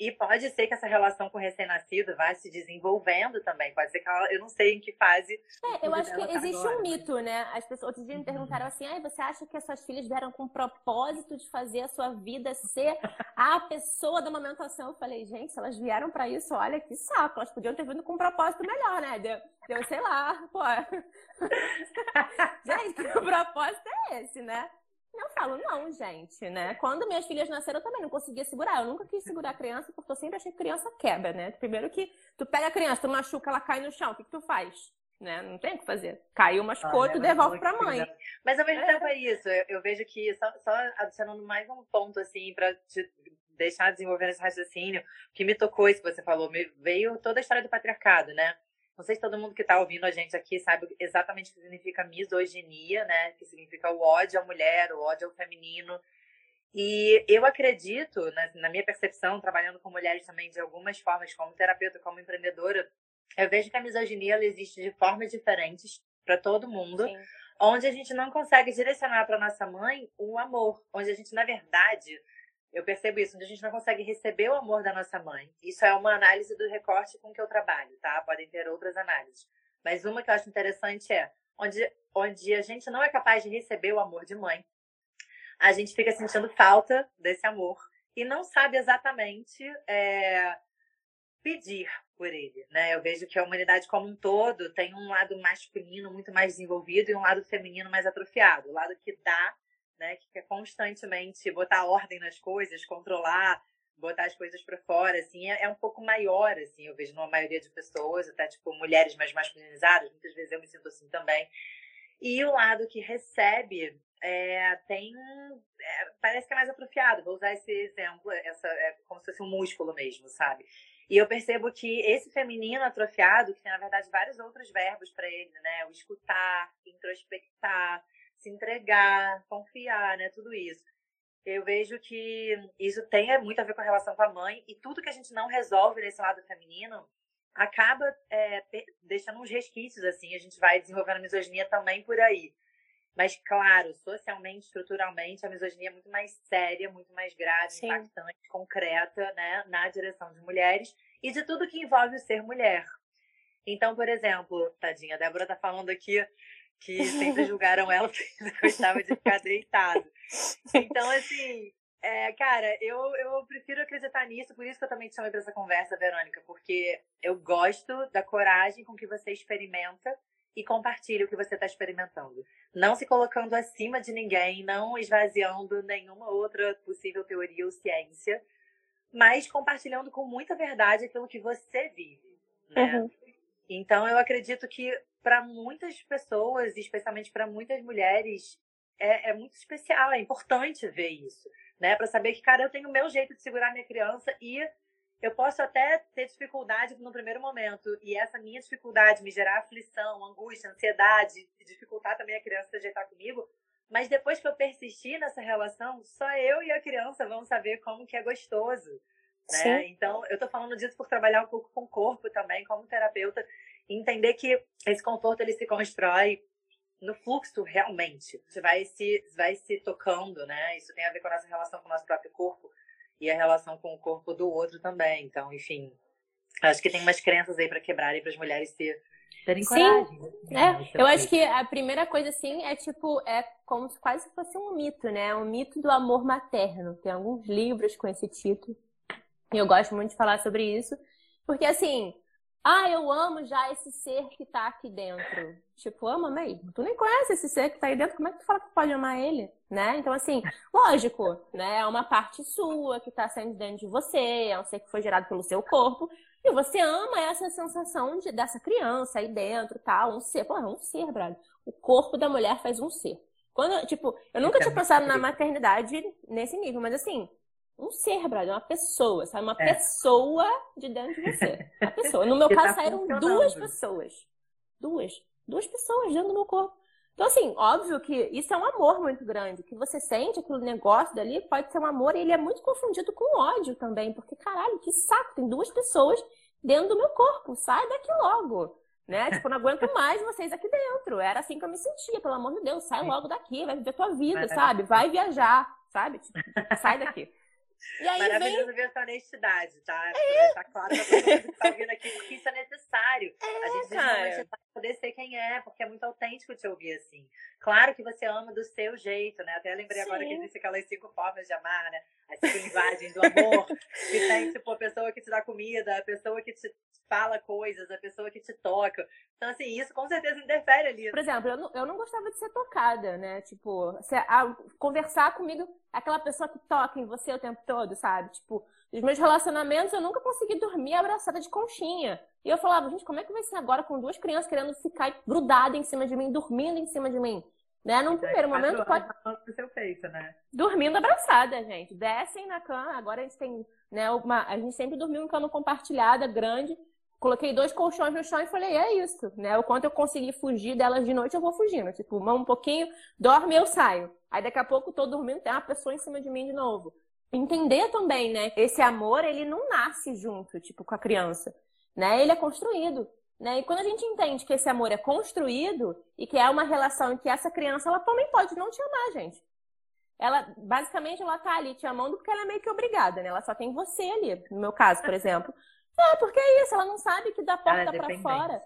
Speaker 2: E pode ser que essa relação com o recém-nascido vá se desenvolvendo também. Pode ser que ela, eu não sei em que fase.
Speaker 1: É, eu acho que tá existe agora, um mito, né? As pessoas outro dia me perguntaram assim: ah, você acha que as suas filhas vieram com o propósito de fazer a sua vida ser a pessoa da amamentação? Eu falei, gente, se elas vieram para isso, olha que saco. Elas podiam ter vindo com um propósito melhor, né? Deu, deu sei lá, pô. gente, o propósito é esse, né? Falo, não, gente, né? Quando minhas filhas nasceram, eu também não conseguia segurar. Eu nunca quis segurar a criança, porque eu sempre achei que criança quebra, né? Primeiro que tu pega a criança, tu machuca, ela cai no chão, o que, que tu faz? Né? Não tem o que fazer. Caiu, machucou, ah, tu devolve pra mãe.
Speaker 2: Mas ao mesmo é. tempo é isso. Eu, eu vejo que, só, só, adicionando mais um ponto, assim, pra te deixar desenvolver esse raciocínio, que me tocou isso que você falou, me veio toda a história do patriarcado, né? Não sei se todo mundo que está ouvindo a gente aqui sabe exatamente o que significa misoginia, né? Que significa o ódio à mulher, o ódio ao feminino. E eu acredito, na, na minha percepção, trabalhando com mulheres também de algumas formas, como terapeuta, como empreendedora, eu vejo que a misoginia ela existe de formas diferentes para todo mundo, Sim. onde a gente não consegue direcionar para nossa mãe o amor, onde a gente, na verdade, eu percebo isso, onde a gente não consegue receber o amor da nossa mãe. Isso é uma análise do recorte com que eu trabalho, tá? Podem ter outras análises. Mas uma que eu acho interessante é onde, onde a gente não é capaz de receber o amor de mãe, a gente fica sentindo falta desse amor e não sabe exatamente é, pedir por ele, né? Eu vejo que a humanidade como um todo tem um lado masculino muito mais desenvolvido e um lado feminino mais atrofiado. O lado que dá né? Que quer constantemente botar ordem nas coisas, controlar, botar as coisas para fora, assim, é, é, um pouco maior, assim, eu vejo numa maioria de pessoas, até tipo mulheres mais masculinizadas, muitas vezes eu me sinto assim também. E o lado que recebe é, tem é, parece que é mais atrofiado. Vou usar esse exemplo, essa é como se fosse um músculo mesmo, sabe? E eu percebo que esse feminino atrofiado, que tem na verdade vários outros verbos para ele, né? O escutar, introspectar, se entregar, confiar, né? Tudo isso. Eu vejo que isso tem muito a ver com a relação com a mãe e tudo que a gente não resolve nesse lado feminino acaba é, deixando uns resquícios, assim. A gente vai desenvolvendo misoginia também por aí. Mas, claro, socialmente, estruturalmente, a misoginia é muito mais séria, muito mais grave, Sim. impactante, concreta, né? Na direção de mulheres e de tudo que envolve o ser mulher. Então, por exemplo, tadinha, a Débora tá falando aqui que sempre julgaram ela porque gostava de ficar deitado. Então, assim, é, cara, eu, eu prefiro acreditar nisso, por isso que eu também te chamei para essa conversa, Verônica, porque eu gosto da coragem com que você experimenta e compartilha o que você está experimentando. Não se colocando acima de ninguém, não esvaziando nenhuma outra possível teoria ou ciência, mas compartilhando com muita verdade aquilo que você vive. Né? Uhum. Então, eu acredito que para muitas pessoas, especialmente para muitas mulheres, é, é, muito especial, é importante ver isso, né? Para saber que, cara, eu tenho o meu jeito de segurar minha criança e eu posso até ter dificuldade no primeiro momento, e essa minha dificuldade me gerar aflição, angústia, ansiedade, dificultar também a criança se ajeitar comigo, mas depois que eu persistir nessa relação, só eu e a criança vamos saber como que é gostoso, né? Então, eu tô falando disso por trabalhar um pouco com o corpo também, como terapeuta, entender que esse conforto ele se constrói no fluxo realmente. Você vai se, vai se tocando, né? Isso tem a ver com a nossa relação com o nosso próprio corpo e a relação com o corpo do outro também. Então, enfim, acho que tem umas crenças aí para quebrar e para as mulheres se terem coragem.
Speaker 1: Sim, né? Eu acho que a primeira coisa, assim, é tipo, é como se quase fosse um mito, né? Um mito do amor materno. Tem alguns livros com esse título. E eu gosto muito de falar sobre isso. Porque, assim, ah, eu amo já esse ser que tá aqui dentro. Tipo, ama mesmo. Tu nem conhece esse ser que tá aí dentro, como é que tu fala que pode amar ele? Né? Então, assim, lógico, né? É uma parte sua que tá saindo dentro de você, é um ser que foi gerado pelo seu corpo. E você ama essa sensação de, dessa criança aí dentro, tal, tá? um ser. Pô, é um ser, brother. O corpo da mulher faz um ser. Quando, tipo, eu nunca tinha pensado na maternidade nesse nível, mas assim, um ser, brother, uma pessoa, sabe? Uma é. pessoa de dentro de você. Uma pessoa. No meu caso, tá saíram duas pessoas. Duas. Duas pessoas dentro do meu corpo. Então, assim, óbvio que isso é um amor muito grande. O que você sente, aquele negócio dali, pode ser um amor e ele é muito confundido com ódio também. Porque, caralho, que saco, tem duas pessoas dentro do meu corpo, sai daqui logo. Né? Tipo, não aguento mais vocês aqui dentro. Era assim que eu me sentia, pelo amor de Deus, sai logo daqui, vai viver tua vida, sabe? Vai viajar, sabe? Tipo, sai daqui.
Speaker 2: E aí Maravilhoso vem... ver essa honestidade, tá? É. Tá claro pra todo mundo que tá ouvindo aqui, porque isso é necessário. É, a gente precisa poder ser quem é, porque é muito autêntico te ouvir assim. Claro que você ama do seu jeito, né? Até lembrei Sim. agora que existe aquelas cinco formas de amar, né? As cinco linguagens do amor, que tem, tipo, a pessoa que te dá comida, a pessoa que te fala coisas, a pessoa que te toca. Então, assim, isso com certeza interfere ali.
Speaker 1: Por exemplo, eu não, eu não gostava de ser tocada, né? Tipo, se, a, conversar comigo, aquela pessoa que toca em você o tempo todo, sabe? Tipo, nos meus relacionamentos eu nunca consegui dormir abraçada de conchinha. E eu falava, gente, como é que vai ser agora com duas crianças querendo ficar grudadas em cima de mim, dormindo em cima de mim? Né? Num primeiro momento pode.
Speaker 2: seu peito, né?
Speaker 1: Dormindo abraçada, gente. Descem na cama. Agora a gente tem, né? Uma... A gente sempre dormiu em cama compartilhada, grande. Coloquei dois colchões no chão e falei, é isso, né? O quanto eu conseguir fugir delas de noite, eu vou fugindo. Tipo, mão um pouquinho, dorme eu saio. Aí daqui a pouco tô dormindo, tem uma pessoa em cima de mim de novo. Entender também, né? Esse amor, ele não nasce junto, tipo, com a criança, né? Ele é construído. Né? E quando a gente entende que esse amor é construído e que é uma relação em que essa criança ela também pode não te amar, gente. Ela, basicamente, ela tá ali te amando porque ela é meio que obrigada, né? Ela só tem você ali, no meu caso, por exemplo. É, porque é isso, ela não sabe que da porta é para fora.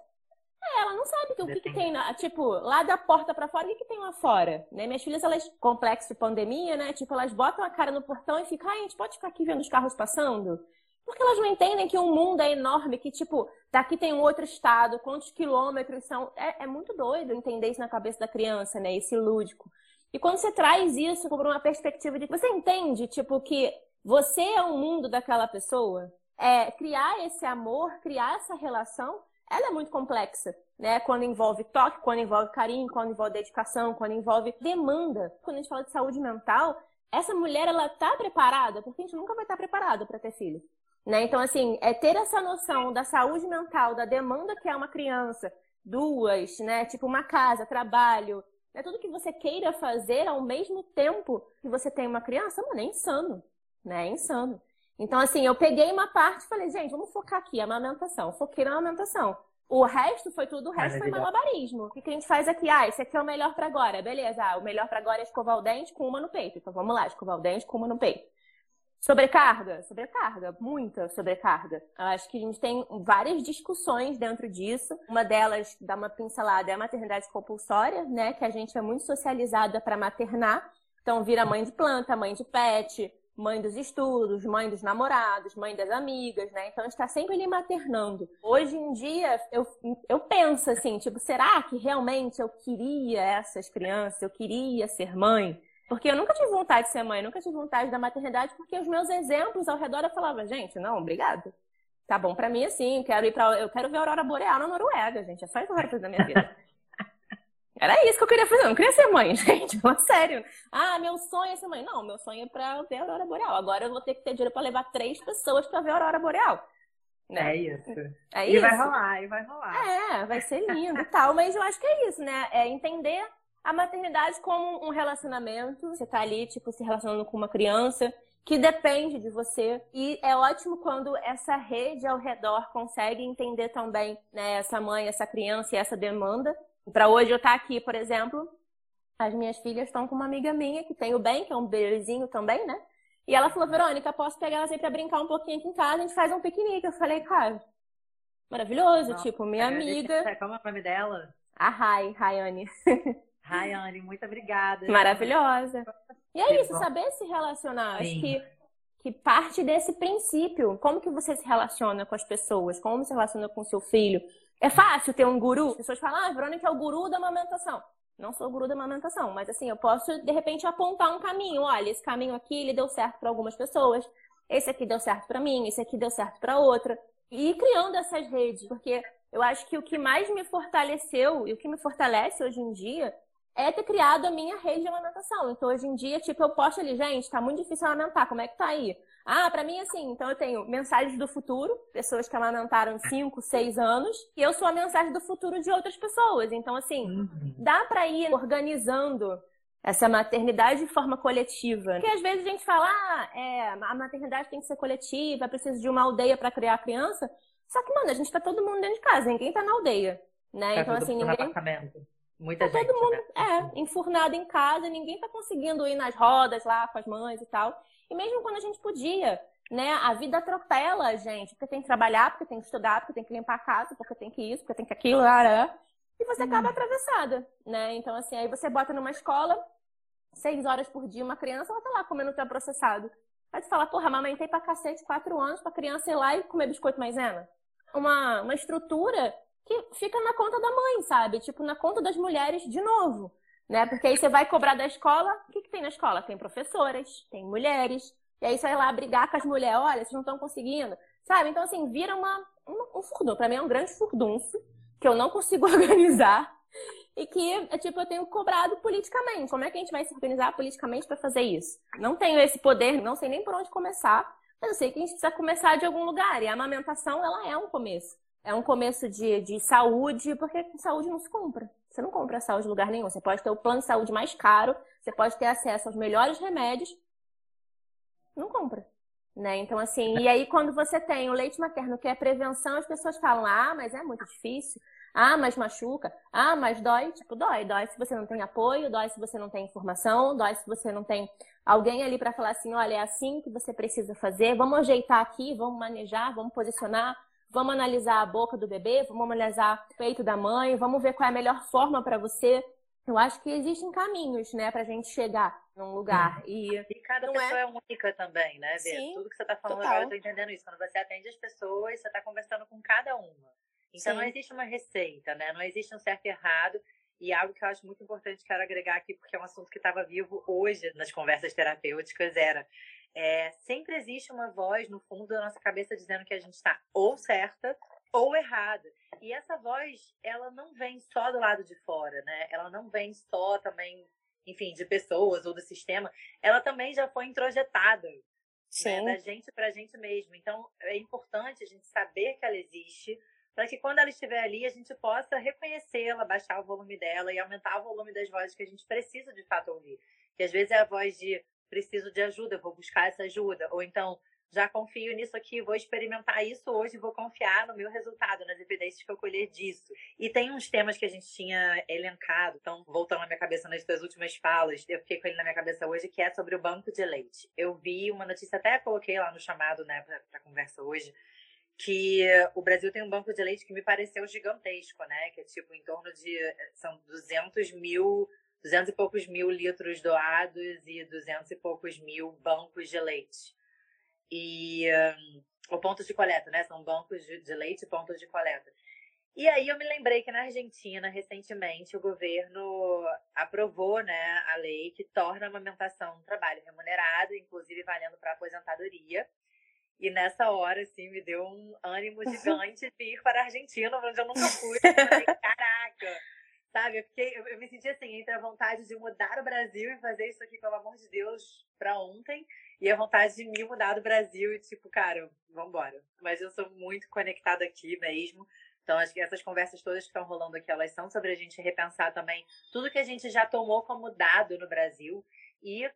Speaker 1: É, ela não sabe que, o que, que, tem, na, tipo, lá da porta para fora, o que, que tem lá fora, né? Minhas filhas, elas, complexo de pandemia, né? Tipo, elas botam a cara no portão e ficam, ai, a gente pode ficar aqui vendo os carros passando? Porque elas não entendem que o mundo é enorme, que, tipo, daqui tem um outro estado, quantos quilômetros são. É, é muito doido entender isso na cabeça da criança, né? Esse lúdico. E quando você traz isso por uma perspectiva de. Você entende, tipo, que você é o mundo daquela pessoa? É, criar esse amor, criar essa relação, ela é muito complexa, né? Quando envolve toque, quando envolve carinho, quando envolve dedicação, quando envolve demanda. Quando a gente fala de saúde mental, essa mulher, ela tá preparada? Porque a gente nunca vai estar preparado para ter filho. Né? Então, assim, é ter essa noção da saúde mental, da demanda que é uma criança, duas, né? Tipo, uma casa, trabalho, né? tudo que você queira fazer ao mesmo tempo que você tem uma criança, mano, é insano, né? É insano. Então, assim, eu peguei uma parte e falei, gente, vamos focar aqui, amamentação. Foquei na amamentação. O resto foi tudo, o resto foi malabarismo. O que a gente faz aqui? Ah, esse aqui é o melhor para agora. Beleza, ah, o melhor para agora é escovar o dente com uma no peito. Então vamos lá, escovar o dente com uma no peito. Sobrecarga? Sobrecarga, muita sobrecarga. Eu acho que a gente tem várias discussões dentro disso. Uma delas, dá uma pincelada, é a maternidade compulsória, né? Que a gente é muito socializada para maternar. Então, vira mãe de planta, mãe de pet, mãe dos estudos, mãe dos namorados, mãe das amigas, né? Então, está sempre ali maternando. Hoje em dia, eu, eu penso assim, tipo, será que realmente eu queria essas crianças? Eu queria ser mãe? Porque eu nunca tive vontade de ser mãe, nunca tive vontade da maternidade, porque os meus exemplos ao redor eu falava, gente, não, obrigada. Tá bom para mim assim, quero ir para eu quero ver a aurora boreal na Noruega, gente, é só isso que eu quero fazer na minha vida. Era isso que eu queria fazer, eu não queria ser mãe, gente, fala sério. Ah, meu sonho é ser mãe. Não, meu sonho é pra ver a aurora boreal. Agora eu vou ter que ter dinheiro para levar três pessoas para ver a aurora boreal.
Speaker 2: Né? É isso. É e isso. vai rolar, e vai rolar.
Speaker 1: É, vai ser lindo e tal, mas eu acho que é isso, né? É entender a maternidade como um relacionamento. Você tá ali, tipo, se relacionando com uma criança que depende de você. E é ótimo quando essa rede ao redor consegue entender também né, essa mãe, essa criança e essa demanda. Para hoje eu estar tá aqui, por exemplo, as minhas filhas estão com uma amiga minha que tem o Ben, que é um bebezinho também, né? E ela falou, Verônica, posso pegar elas aí pra brincar um pouquinho aqui em casa, a gente faz um piquenique. Eu falei, cara, maravilhoso, Nossa, tipo, minha amiga.
Speaker 2: Como é o nome dela?
Speaker 1: A Rai, Rayane.
Speaker 2: Rayane, muito obrigada.
Speaker 1: Maravilhosa. E é isso, saber se relacionar. Sim. Acho que, que parte desse princípio. Como que você se relaciona com as pessoas? Como se relaciona com o seu filho? É fácil ter um guru? As pessoas falam, ah, Verônica é o guru da amamentação. Não sou guru da amamentação, mas assim, eu posso, de repente, apontar um caminho. Olha, esse caminho aqui, ele deu certo para algumas pessoas. Esse aqui deu certo para mim, esse aqui deu certo para outra. E ir criando essas redes, porque eu acho que o que mais me fortaleceu e o que me fortalece hoje em dia é ter criado a minha rede de amamentação. Então, hoje em dia, tipo, eu posto ali, gente, tá muito difícil amamentar, como é que tá aí? Ah, para mim, assim, então eu tenho mensagens do futuro, pessoas que amamentaram 5, 6 anos, e eu sou a mensagem do futuro de outras pessoas. Então, assim, uhum. dá para ir organizando essa maternidade de forma coletiva. Porque às vezes a gente fala, ah, é, a maternidade tem que ser coletiva, precisa de uma aldeia para criar a criança. Só que, mano, a gente tá todo mundo dentro de casa, ninguém tá na aldeia, né?
Speaker 2: Tá então, assim, ninguém. Muita
Speaker 1: tá
Speaker 2: gente.
Speaker 1: Todo mundo, né? é, enfurnado em casa, ninguém tá conseguindo ir nas rodas lá com as mães e tal. E mesmo quando a gente podia, né? A vida atropela a gente, porque tem que trabalhar, porque tem que estudar, porque tem que limpar a casa, porque tem que isso, porque tem que aquilo, lá, e você acaba hum. atravessada, né? Então, assim, aí você bota numa escola, seis horas por dia, uma criança, ela tá lá comendo o processado. Aí tu fala, porra, amamentei pra cacete quatro anos pra criança ir lá e comer biscoito maisena. Uma, uma estrutura que fica na conta da mãe, sabe? Tipo, na conta das mulheres de novo né? Porque aí você vai cobrar da escola, o que, que tem na escola? Tem professoras, tem mulheres, e aí você vai lá brigar com as mulheres, olha, vocês não estão conseguindo, sabe? Então, assim, vira uma, um, um furdunço. Pra mim é um grande furdunço, que eu não consigo organizar, e que, é, tipo, eu tenho cobrado politicamente. Como é que a gente vai se organizar politicamente para fazer isso? Não tenho esse poder, não sei nem por onde começar, mas eu sei que a gente precisa começar de algum lugar, e a amamentação, ela é um começo. É um começo de, de saúde, porque saúde não se compra. Você não compra saúde em lugar nenhum. Você pode ter o plano de saúde mais caro, você pode ter acesso aos melhores remédios. Não compra. Né? Então, assim, e aí quando você tem o leite materno, que é prevenção, as pessoas falam, ah, mas é muito difícil, ah, mas machuca, ah, mas dói, tipo, dói, dói se você não tem apoio, dói se você não tem informação, dói se você não tem alguém ali para falar assim, olha, é assim que você precisa fazer, vamos ajeitar aqui, vamos manejar, vamos posicionar, Vamos analisar a boca do bebê, vamos analisar o peito da mãe, vamos ver qual é a melhor forma para você. Eu acho que existem caminhos, né, pra gente chegar num lugar. E,
Speaker 2: e cada pessoa é... é... única também, né, Bê? Sim, Tudo que você tá falando total. agora, eu tô entendendo isso. Quando você atende as pessoas, você tá conversando com cada uma. Então Sim. não existe uma receita, né? Não existe um certo e errado. E algo que eu acho muito importante, quero agregar aqui, porque é um assunto que estava vivo hoje nas conversas terapêuticas, era é, sempre existe uma voz no fundo da nossa cabeça dizendo que a gente está ou certa ou errada. E essa voz, ela não vem só do lado de fora, né? Ela não vem só também, enfim, de pessoas ou do sistema. Ela também já foi introjetada né, da gente para a gente mesmo. Então, é importante a gente saber que ela existe para que quando ela estiver ali, a gente possa reconhecê-la, baixar o volume dela e aumentar o volume das vozes que a gente precisa de fato ouvir. Que às vezes é a voz de preciso de ajuda, vou buscar essa ajuda. Ou então, já confio nisso aqui, vou experimentar isso hoje, vou confiar no meu resultado, nas evidências que eu colher disso. E tem uns temas que a gente tinha elencado, então, voltando na minha cabeça nas suas últimas falas, eu fiquei com ele na minha cabeça hoje, que é sobre o banco de leite. Eu vi uma notícia, até coloquei lá no chamado, né, pra, pra conversa hoje, que o Brasil tem um banco de leite que me pareceu gigantesco, né, que é tipo em torno de, são 200 mil 200 e poucos mil litros doados e 200 e poucos mil bancos de leite. E um, o ponto de coleta, né? São bancos de, de leite e pontos de coleta. E aí eu me lembrei que na Argentina, recentemente, o governo aprovou né, a lei que torna a amamentação um trabalho remunerado, inclusive valendo para aposentadoria. E nessa hora, assim, me deu um ânimo gigante de ir para a Argentina, onde eu nunca fui. Eu falei, caraca, Sabe? Eu, fiquei, eu, eu, me senti assim, entre a vontade de mudar o Brasil e fazer isso aqui, pelo amor de Deus, pra ontem, e a vontade de me mudar do Brasil e, tipo, cara, vambora. Mas eu sou muito conectada aqui mesmo. Então, acho que essas conversas todas que estão rolando aqui, elas são sobre a gente repensar também tudo que a gente já tomou como dado no Brasil e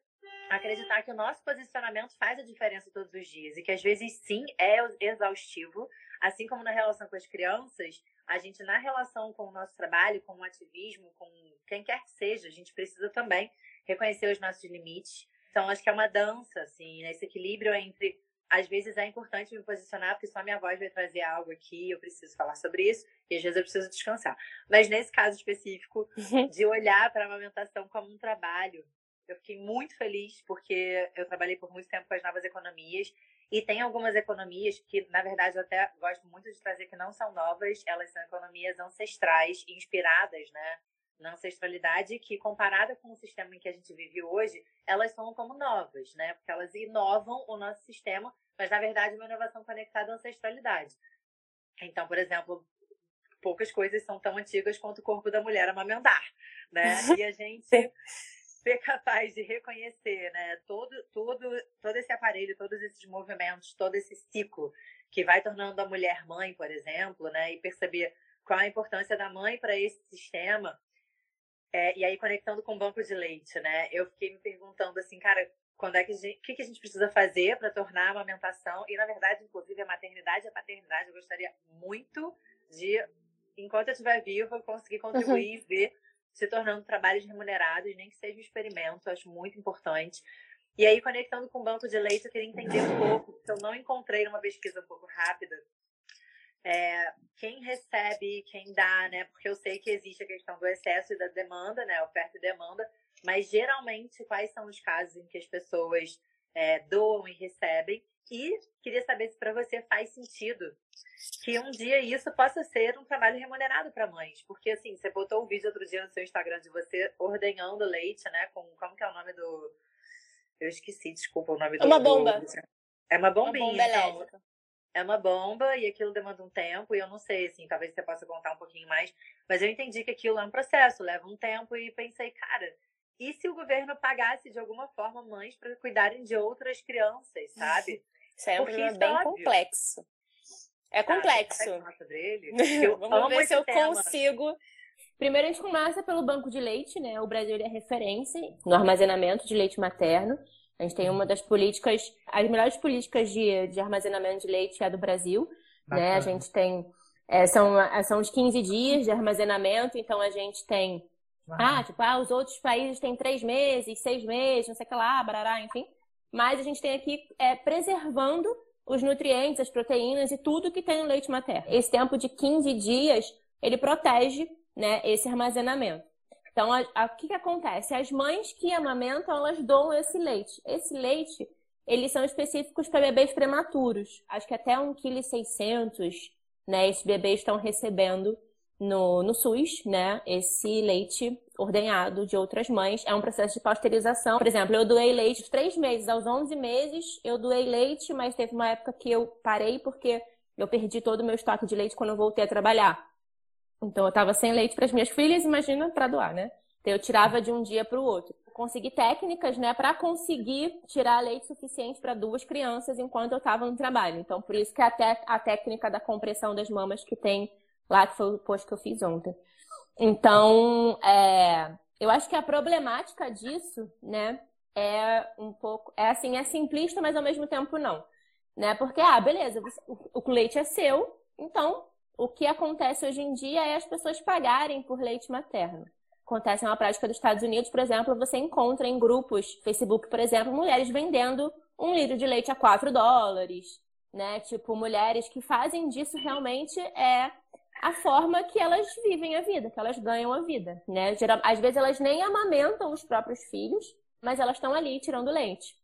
Speaker 2: acreditar que o nosso posicionamento faz a diferença todos os dias e que às vezes sim é exaustivo, assim como na relação com as crianças, a gente, na relação com o nosso trabalho, com o ativismo, com quem quer que seja, a gente precisa também reconhecer os nossos limites. Então, acho que é uma dança, assim, né? esse equilíbrio entre. Às vezes é importante me posicionar, porque só minha voz vai trazer algo aqui, eu preciso falar sobre isso, e às vezes eu preciso descansar. Mas nesse caso específico, de olhar para a amamentação como um trabalho, eu fiquei muito feliz, porque eu trabalhei por muito tempo com as novas economias, e tem algumas economias que, na verdade, eu até gosto muito de trazer que não são novas, elas são economias ancestrais, inspiradas, né? Na ancestralidade, que comparada com o sistema em que a gente vive hoje, elas são como novas, né? Porque elas inovam o nosso sistema, mas na verdade é uma inovação conectada à ancestralidade. Então, por exemplo, poucas coisas são tão antigas quanto o corpo da mulher amamentar, né? E a gente ser capaz de reconhecer, né, todo, todo, todo esse aparelho, todos esses movimentos, todo esse ciclo que vai tornando a mulher mãe, por exemplo, né, e perceber qual a importância da mãe para esse sistema. É, e aí, conectando com o banco de leite, né, eu fiquei me perguntando assim, cara, quando é que o que, que a gente precisa fazer para tornar a amamentação e, na verdade, inclusive, a maternidade e a paternidade, eu gostaria muito de, enquanto eu estiver viva, conseguir contribuir uhum. e ver se tornando trabalhos remunerados, nem que seja um experimento, acho muito importante. E aí, conectando com o banco de leite, eu queria entender um pouco, porque eu não encontrei numa pesquisa um pouco rápida, é, quem recebe, quem dá, né? Porque eu sei que existe a questão do excesso e da demanda, né? Oferta e demanda, mas geralmente quais são os casos em que as pessoas é, doam e recebem? E queria saber se para você faz sentido que um dia isso possa ser um trabalho remunerado para mães. Porque, assim, você botou um vídeo outro dia no seu Instagram de você ordenhando leite, né? Com, como que é o nome do... Eu esqueci, desculpa o nome
Speaker 1: é
Speaker 2: do...
Speaker 1: Uma bomba.
Speaker 2: Do... É uma bombinha.
Speaker 1: Uma bomba então.
Speaker 2: É uma bomba e aquilo demanda um tempo e eu não sei, assim, talvez você possa contar um pouquinho mais. Mas eu entendi que aquilo é um processo, leva um tempo e pensei, cara... E se o governo pagasse de alguma forma mães para cuidarem de outras crianças, sabe?
Speaker 1: Isso é um problema bem óbvio. complexo. É complexo. Vamos ver se eu tema. consigo. Primeiro a gente começa pelo banco de leite, né? O Brasil é referência no armazenamento de leite materno. A gente tem uma das políticas, as melhores políticas de, de armazenamento de leite é do Brasil, né? A gente tem é, são, são os 15 dias de armazenamento, então a gente tem ah, tipo, ah, os outros países têm três meses, seis meses, não sei o que lá, barará, enfim. Mas a gente tem aqui é, preservando os nutrientes, as proteínas e tudo que tem no leite materno. Esse tempo de 15 dias, ele protege né, esse armazenamento. Então, o que, que acontece? As mães que amamentam, elas doam esse leite. Esse leite, eles são específicos para bebês prematuros. Acho que até 1,6 kg, né, esses bebês estão recebendo no, no SUS, né, esse leite ordenhado de outras mães. É um processo de pasteurização. Por exemplo, eu doei leite 3 meses aos 11 meses, eu doei leite, mas teve uma época que eu parei porque eu perdi todo o meu estoque de leite quando eu voltei a trabalhar. Então eu estava sem leite para as minhas filhas, imagina para doar, né? Então eu tirava de um dia para o outro. Consegui técnicas, né, para conseguir tirar leite suficiente para duas crianças enquanto eu estava no trabalho. Então por isso que até a técnica da compressão das mamas que tem lá, que foi o post que eu fiz ontem. Então, é, eu acho que a problemática disso, né, é um pouco, é assim, é simplista, mas ao mesmo tempo não, né? Porque, ah, beleza, o, o leite é seu, então o que acontece hoje em dia é as pessoas pagarem por leite materno. Acontece uma prática dos Estados Unidos, por exemplo, você encontra em grupos, Facebook, por exemplo, mulheres vendendo um litro de leite a 4 dólares, né? Tipo, mulheres que fazem disso realmente é a forma que elas vivem a vida, que elas ganham a vida, né? Às vezes elas nem amamentam os próprios filhos, mas elas estão ali tirando leite.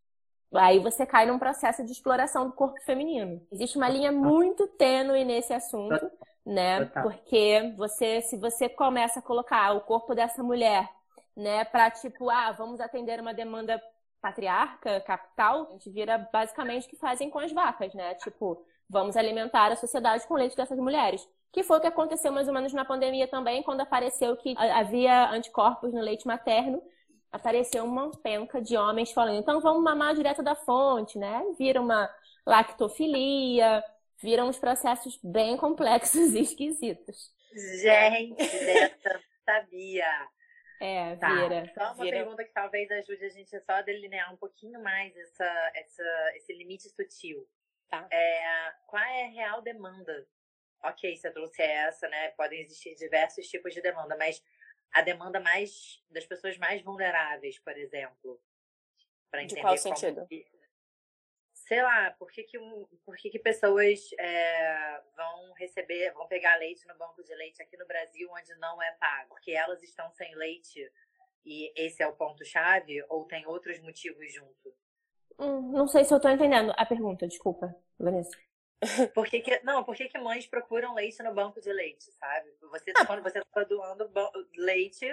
Speaker 1: Aí você cai num processo de exploração do corpo feminino. Existe uma linha muito tênue nesse assunto, né? Porque você, se você começa a colocar o corpo dessa mulher, né, para tipo, ah, vamos atender uma demanda patriarca, capital, a gente vira basicamente o que fazem com as vacas, né? Tipo, vamos alimentar a sociedade com leite dessas mulheres que foi o que aconteceu mais ou menos na pandemia também, quando apareceu que havia anticorpos no leite materno, apareceu uma penca de homens falando, então vamos mamar direto da fonte, né? Vira uma lactofilia, viram uns processos bem complexos e esquisitos.
Speaker 2: Gente, dessa sabia.
Speaker 1: É, tá. vira.
Speaker 2: Só uma
Speaker 1: vira.
Speaker 2: pergunta que talvez ajude a gente só a delinear um pouquinho mais essa, essa, esse limite sutil.
Speaker 1: Tá.
Speaker 2: É, qual é a real demanda ok, você trouxe essa, né? Podem existir diversos tipos de demanda, mas a demanda mais das pessoas mais vulneráveis, por exemplo,
Speaker 1: para entender de qual sentido?
Speaker 2: Que, sei lá, por que que, um, por que, que pessoas é, vão receber, vão pegar leite no banco de leite aqui no Brasil, onde não é pago? Porque elas estão sem leite e esse é o ponto-chave, ou tem outros motivos junto?
Speaker 1: Hum, não sei se eu estou entendendo a pergunta, desculpa, Vanessa.
Speaker 2: Por que, que não, por que, que mães procuram leite no banco de leite, sabe? Você tá, quando você está doando leite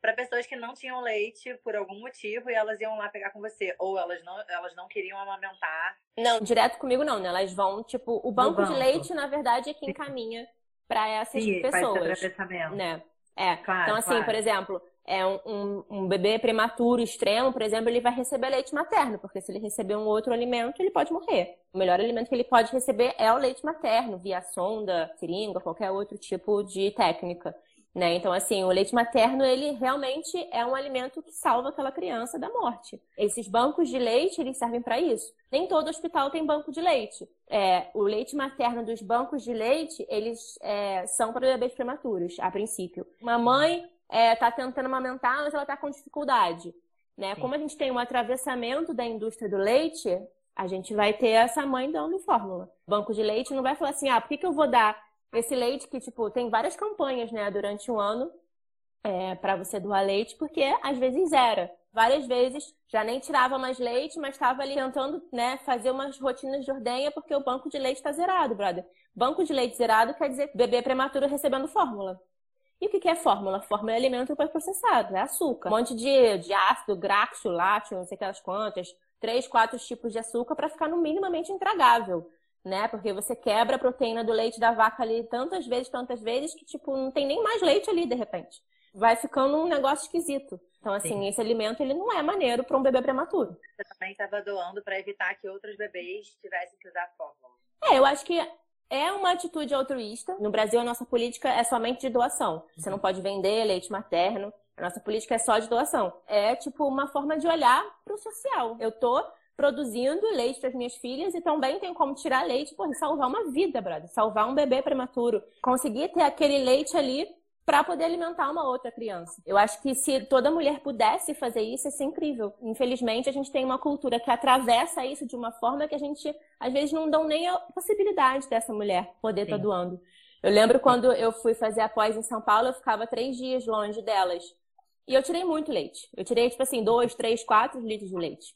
Speaker 2: para pessoas que não tinham leite por algum motivo e elas iam lá pegar com você ou elas não elas não queriam amamentar.
Speaker 1: Não, direto comigo não, né? Elas vão, tipo, o banco, banco. de leite na verdade é quem encaminha para essas Sim, pessoas,
Speaker 2: faz né?
Speaker 1: É. Claro, então assim, claro. por exemplo, é um, um, um, bebê prematuro extremo, por exemplo, ele vai receber leite materno, porque se ele receber um outro alimento, ele pode morrer. O melhor alimento que ele pode receber é o leite materno, via sonda, seringa, qualquer outro tipo de técnica. Né? Então, assim, o leite materno, ele realmente é um alimento que salva aquela criança da morte. Esses bancos de leite, eles servem para isso. Nem todo hospital tem banco de leite. É, o leite materno dos bancos de leite, eles é, são para bebês prematuros, a princípio. Uma mãe está é, tentando amamentar, mas ela está com dificuldade. Né? Como a gente tem um atravessamento da indústria do leite, a gente vai ter essa mãe dando fórmula. Banco de leite não vai falar assim, ah, por que, que eu vou dar esse leite que, tipo, tem várias campanhas, né, durante um ano é, para você doar leite, porque às vezes zera. Várias vezes já nem tirava mais leite, mas estava ali tentando, né, fazer umas rotinas de ordenha porque o banco de leite está zerado, brother. Banco de leite zerado quer dizer bebê prematuro recebendo fórmula. E o que é fórmula? Fórmula é alimento processado, é açúcar. Um monte de, de ácido, graxo, lácteo, não sei aquelas quantas. Três, quatro tipos de açúcar para ficar no minimamente intragável né? Porque você quebra a proteína do leite da vaca ali tantas vezes, tantas vezes, que, tipo, não tem nem mais leite ali, de repente. Vai ficando um negócio esquisito. Então, assim, Sim. esse alimento, ele não é maneiro para um bebê prematuro.
Speaker 2: Você também estava doando para evitar que outros bebês tivessem que usar fórmula.
Speaker 1: É, eu acho que é uma atitude altruísta. No Brasil, a nossa política é somente de doação. Você não pode vender leite materno. A nossa política é só de doação. É, tipo, uma forma de olhar para o social. Eu tô produzindo leite para as minhas filhas e também tem como tirar leite, e salvar uma vida, brother, salvar um bebê prematuro, conseguir ter aquele leite ali para poder alimentar uma outra criança. Eu acho que se toda mulher pudesse fazer isso, ia ser incrível. Infelizmente, a gente tem uma cultura que atravessa isso de uma forma que a gente, às vezes, não dão nem a possibilidade dessa mulher poder estar tá doando. Eu lembro quando eu fui fazer a pós em São Paulo, eu ficava três dias longe delas. E eu tirei muito leite. Eu tirei, tipo assim, dois, três, quatro litros de leite.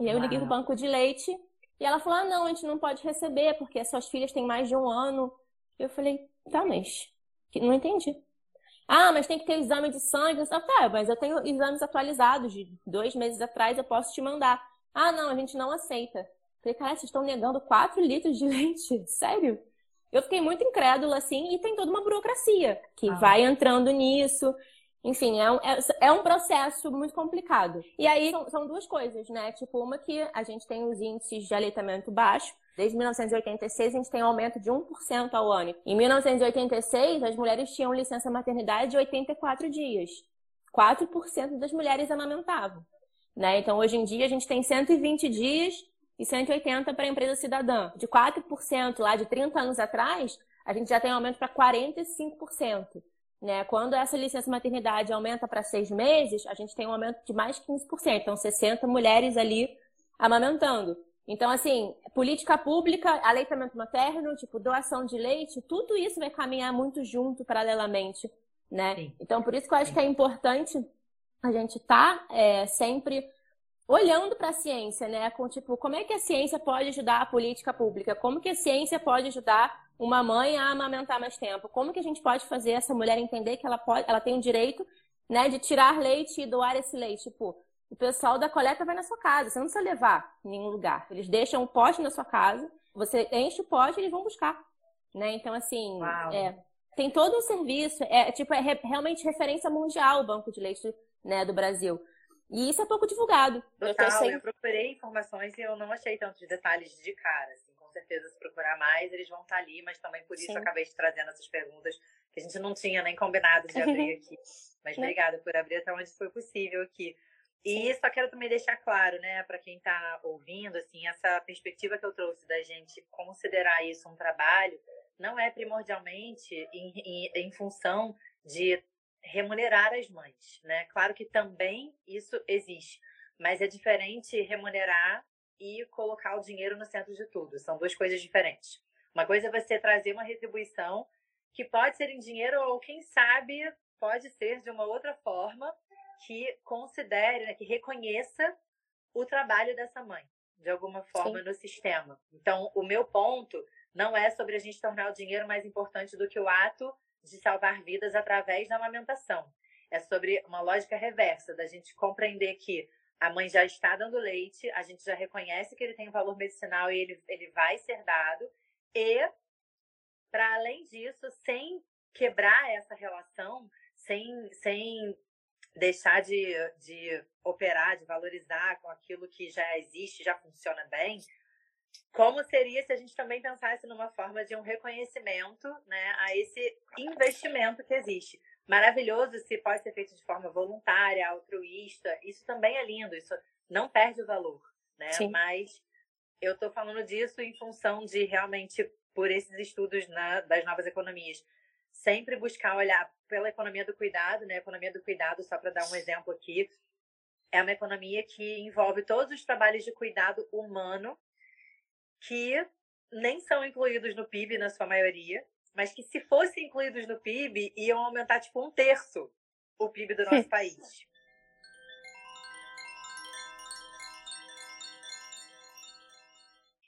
Speaker 1: E aí eu liguei pro banco de leite e ela falou: ah, não, a gente não pode receber, porque as suas filhas têm mais de um ano. Eu falei, tá, mas não entendi. Ah, mas tem que ter exame de sangue. Falei, tá, mas eu tenho exames atualizados de dois meses atrás, eu posso te mandar. Ah, não, a gente não aceita. Falei, cara, vocês estão negando 4 litros de leite? Sério? Eu fiquei muito incrédula, assim, e tem toda uma burocracia que ah. vai entrando nisso. Enfim, é um, é, é um processo muito complicado. E aí são, são, duas coisas, né? Tipo, uma que a gente tem os índices de aleitamento baixo. Desde 1986 a gente tem um aumento de 1% ao ano. Em 1986, as mulheres tinham licença maternidade de 84 dias. 4% das mulheres amamentavam. Né? Então, hoje em dia, a gente tem 120 dias e 180 para a empresa cidadã. De 4% lá de 30 anos atrás, a gente já tem um aumento para 45%. Né? Quando essa licença maternidade aumenta para seis meses, a gente tem um aumento de mais de 15%. Então, 60 mulheres ali amamentando. Então, assim, política pública, aleitamento materno, tipo, doação de leite, tudo isso vai caminhar muito junto, paralelamente, né? Sim. Então, por isso que eu acho Sim. que é importante a gente estar tá, é, sempre olhando para a ciência, né? Com, tipo, como é que a ciência pode ajudar a política pública? Como que a ciência pode ajudar uma mãe a amamentar mais tempo? Como que a gente pode fazer essa mulher entender que ela pode, ela tem o direito, né, de tirar leite e doar esse leite? Tipo, o pessoal da coleta vai na sua casa, você não precisa levar em nenhum lugar. Eles deixam o pote na sua casa, você enche o pote e eles vão buscar, né? Então assim, é, tem todo um serviço, é tipo é re, realmente referência mundial o banco de leite, né, do Brasil. E isso é pouco divulgado.
Speaker 2: Total, eu, sem... eu procurei informações e eu não achei tantos detalhes de cara. Assim certeza, se procurar mais, eles vão estar ali, mas também por isso Sim. eu acabei te trazendo essas perguntas que a gente não tinha nem combinado de abrir aqui. Mas obrigada por abrir até onde foi possível aqui. E só quero também deixar claro, né, para quem está ouvindo, assim, essa perspectiva que eu trouxe da gente considerar isso um trabalho não é primordialmente em, em, em função de remunerar as mães, né? Claro que também isso existe, mas é diferente remunerar e colocar o dinheiro no centro de tudo. São duas coisas diferentes. Uma coisa é você trazer uma retribuição que pode ser em dinheiro ou, quem sabe, pode ser de uma outra forma que considere, né, que reconheça o trabalho dessa mãe, de alguma forma, Sim. no sistema. Então, o meu ponto não é sobre a gente tornar o dinheiro mais importante do que o ato de salvar vidas através da amamentação. É sobre uma lógica reversa, da gente compreender que a mãe já está dando leite, a gente já reconhece que ele tem valor medicinal e ele, ele vai ser dado. E, para além disso, sem quebrar essa relação, sem, sem deixar de, de operar, de valorizar com aquilo que já existe, já funciona bem, como seria se a gente também pensasse numa forma de um reconhecimento né, a esse investimento que existe? Maravilhoso se pode ser feito de forma voluntária, altruísta, isso também é lindo, isso não perde o valor, né? Sim. Mas eu estou falando disso em função de realmente, por esses estudos na, das novas economias, sempre buscar olhar pela economia do cuidado, né? A economia do cuidado, só para dar um exemplo aqui, é uma economia que envolve todos os trabalhos de cuidado humano que nem são incluídos no PIB na sua maioria, mas que se fossem incluídos no PIB iam aumentar tipo um terço o PIB do nosso país.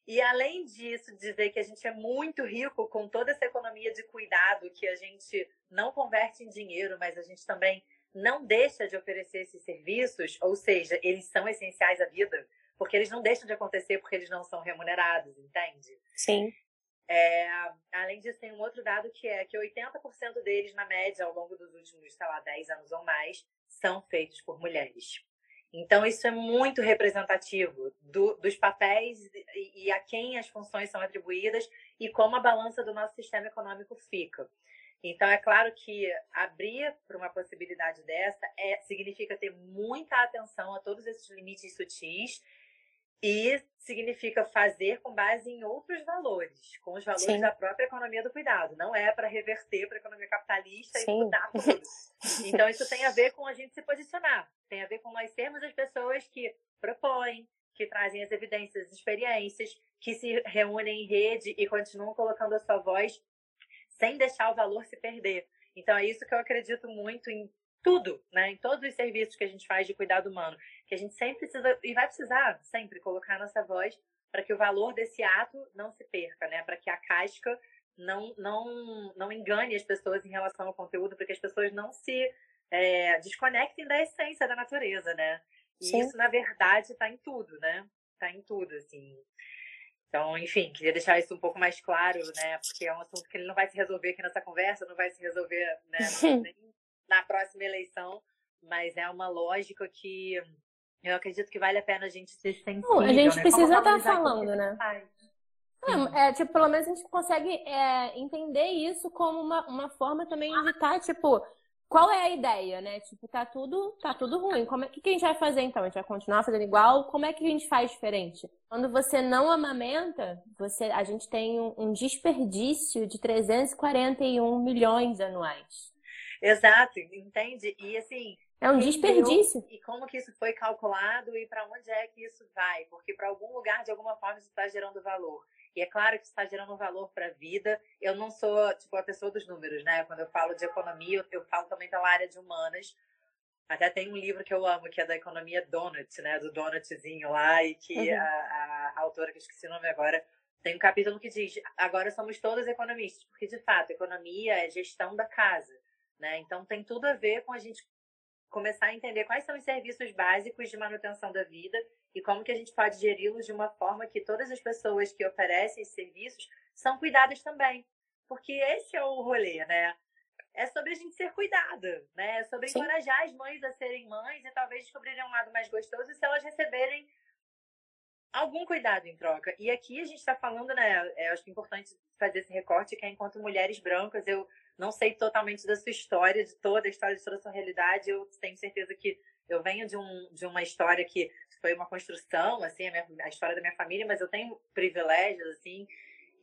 Speaker 2: E além disso, dizer que a gente é muito rico com toda essa economia de cuidado que a gente não converte em dinheiro, mas a gente também não deixa de oferecer esses serviços, ou seja, eles são essenciais à vida, porque eles não deixam de acontecer porque eles não são remunerados, entende?
Speaker 1: Sim.
Speaker 2: É, além disso, tem um outro dado que é que 80% deles, na média, ao longo dos últimos, sei lá, 10 anos ou mais, são feitos por mulheres. Então, isso é muito representativo do, dos papéis e, e, a quem as funções são atribuídas e como a balança do nosso sistema econômico fica. Então, é claro que abrir para uma possibilidade dessa é, significa ter muita atenção a todos esses limites sutis e significa fazer com base em outros valores, com os valores Sim. da própria economia do cuidado. Não é para reverter para a economia capitalista Sim. e mudar tudo. Então, isso tem a ver com a gente se posicionar. Tem a ver com nós sermos as pessoas que propõem, que trazem as evidências, as experiências, que se reúnem em rede e continuam colocando a sua voz sem deixar o valor se perder. Então, é isso que eu acredito muito em tudo, né? Em todos os serviços que a gente faz de cuidado humano, que a gente sempre precisa e vai precisar sempre colocar nossa voz para que o valor desse ato não se perca, né? Para que a casca não não não engane as pessoas em relação ao conteúdo, para que as pessoas não se é, desconectem da essência da natureza, né? E Sim. isso na verdade está em tudo, né? Está em tudo, assim. Então, enfim, queria deixar isso um pouco mais claro, né? Porque é um assunto que ele não vai se resolver aqui nessa conversa, não vai se resolver né, na próxima eleição, mas é uma lógica que eu acredito que vale a pena a gente ser sensível.
Speaker 1: a gente né? precisa estar tá falando, né? É, é, tipo, pelo menos a gente consegue é, entender isso como uma, uma forma também de estar, tá, tipo, qual é a ideia, né? Tipo, tá tudo, tá tudo ruim. Como é que, que a gente vai fazer então? A gente vai continuar fazendo igual? Como é que a gente faz diferente? Quando você não amamenta, você, a gente tem um, um desperdício de 341 milhões anuais.
Speaker 2: Exato, entende? E assim.
Speaker 1: É um desperdício.
Speaker 2: E como que isso foi calculado e para onde é que isso vai? Porque para algum lugar, de alguma forma, isso está gerando valor. E é claro que está gerando valor para a vida. Eu não sou, tipo, a pessoa dos números, né? Quando eu falo de economia, eu, falo também pela área de humanas. Até tem um livro que eu amo, que é da economia Donut, né? Do Donutzinho lá, e que uhum. a, a, a, autora, que eu esqueci o nome agora, tem um capítulo que diz: agora somos todos economistas, porque de fato, economia é gestão da casa. Né? Então, tem tudo a ver com a gente começar a entender quais são os serviços básicos de manutenção da vida e como que a gente pode geri-los de uma forma que todas as pessoas que oferecem esses serviços são cuidadas também. Porque esse é o rolê, né? É sobre a gente ser cuidada, né? É sobre Sim. encorajar as mães a serem mães e talvez descobrirem um lado mais gostoso se elas receberem algum cuidado em troca. E aqui a gente está falando, né? É, acho que é importante fazer esse recorte que é enquanto mulheres brancas, eu não sei totalmente da sua história, de toda a história, de toda a sua realidade. Eu tenho certeza que eu venho de, um, de uma história que foi uma construção, assim, a, minha, a história da minha família, mas eu tenho privilégios, assim,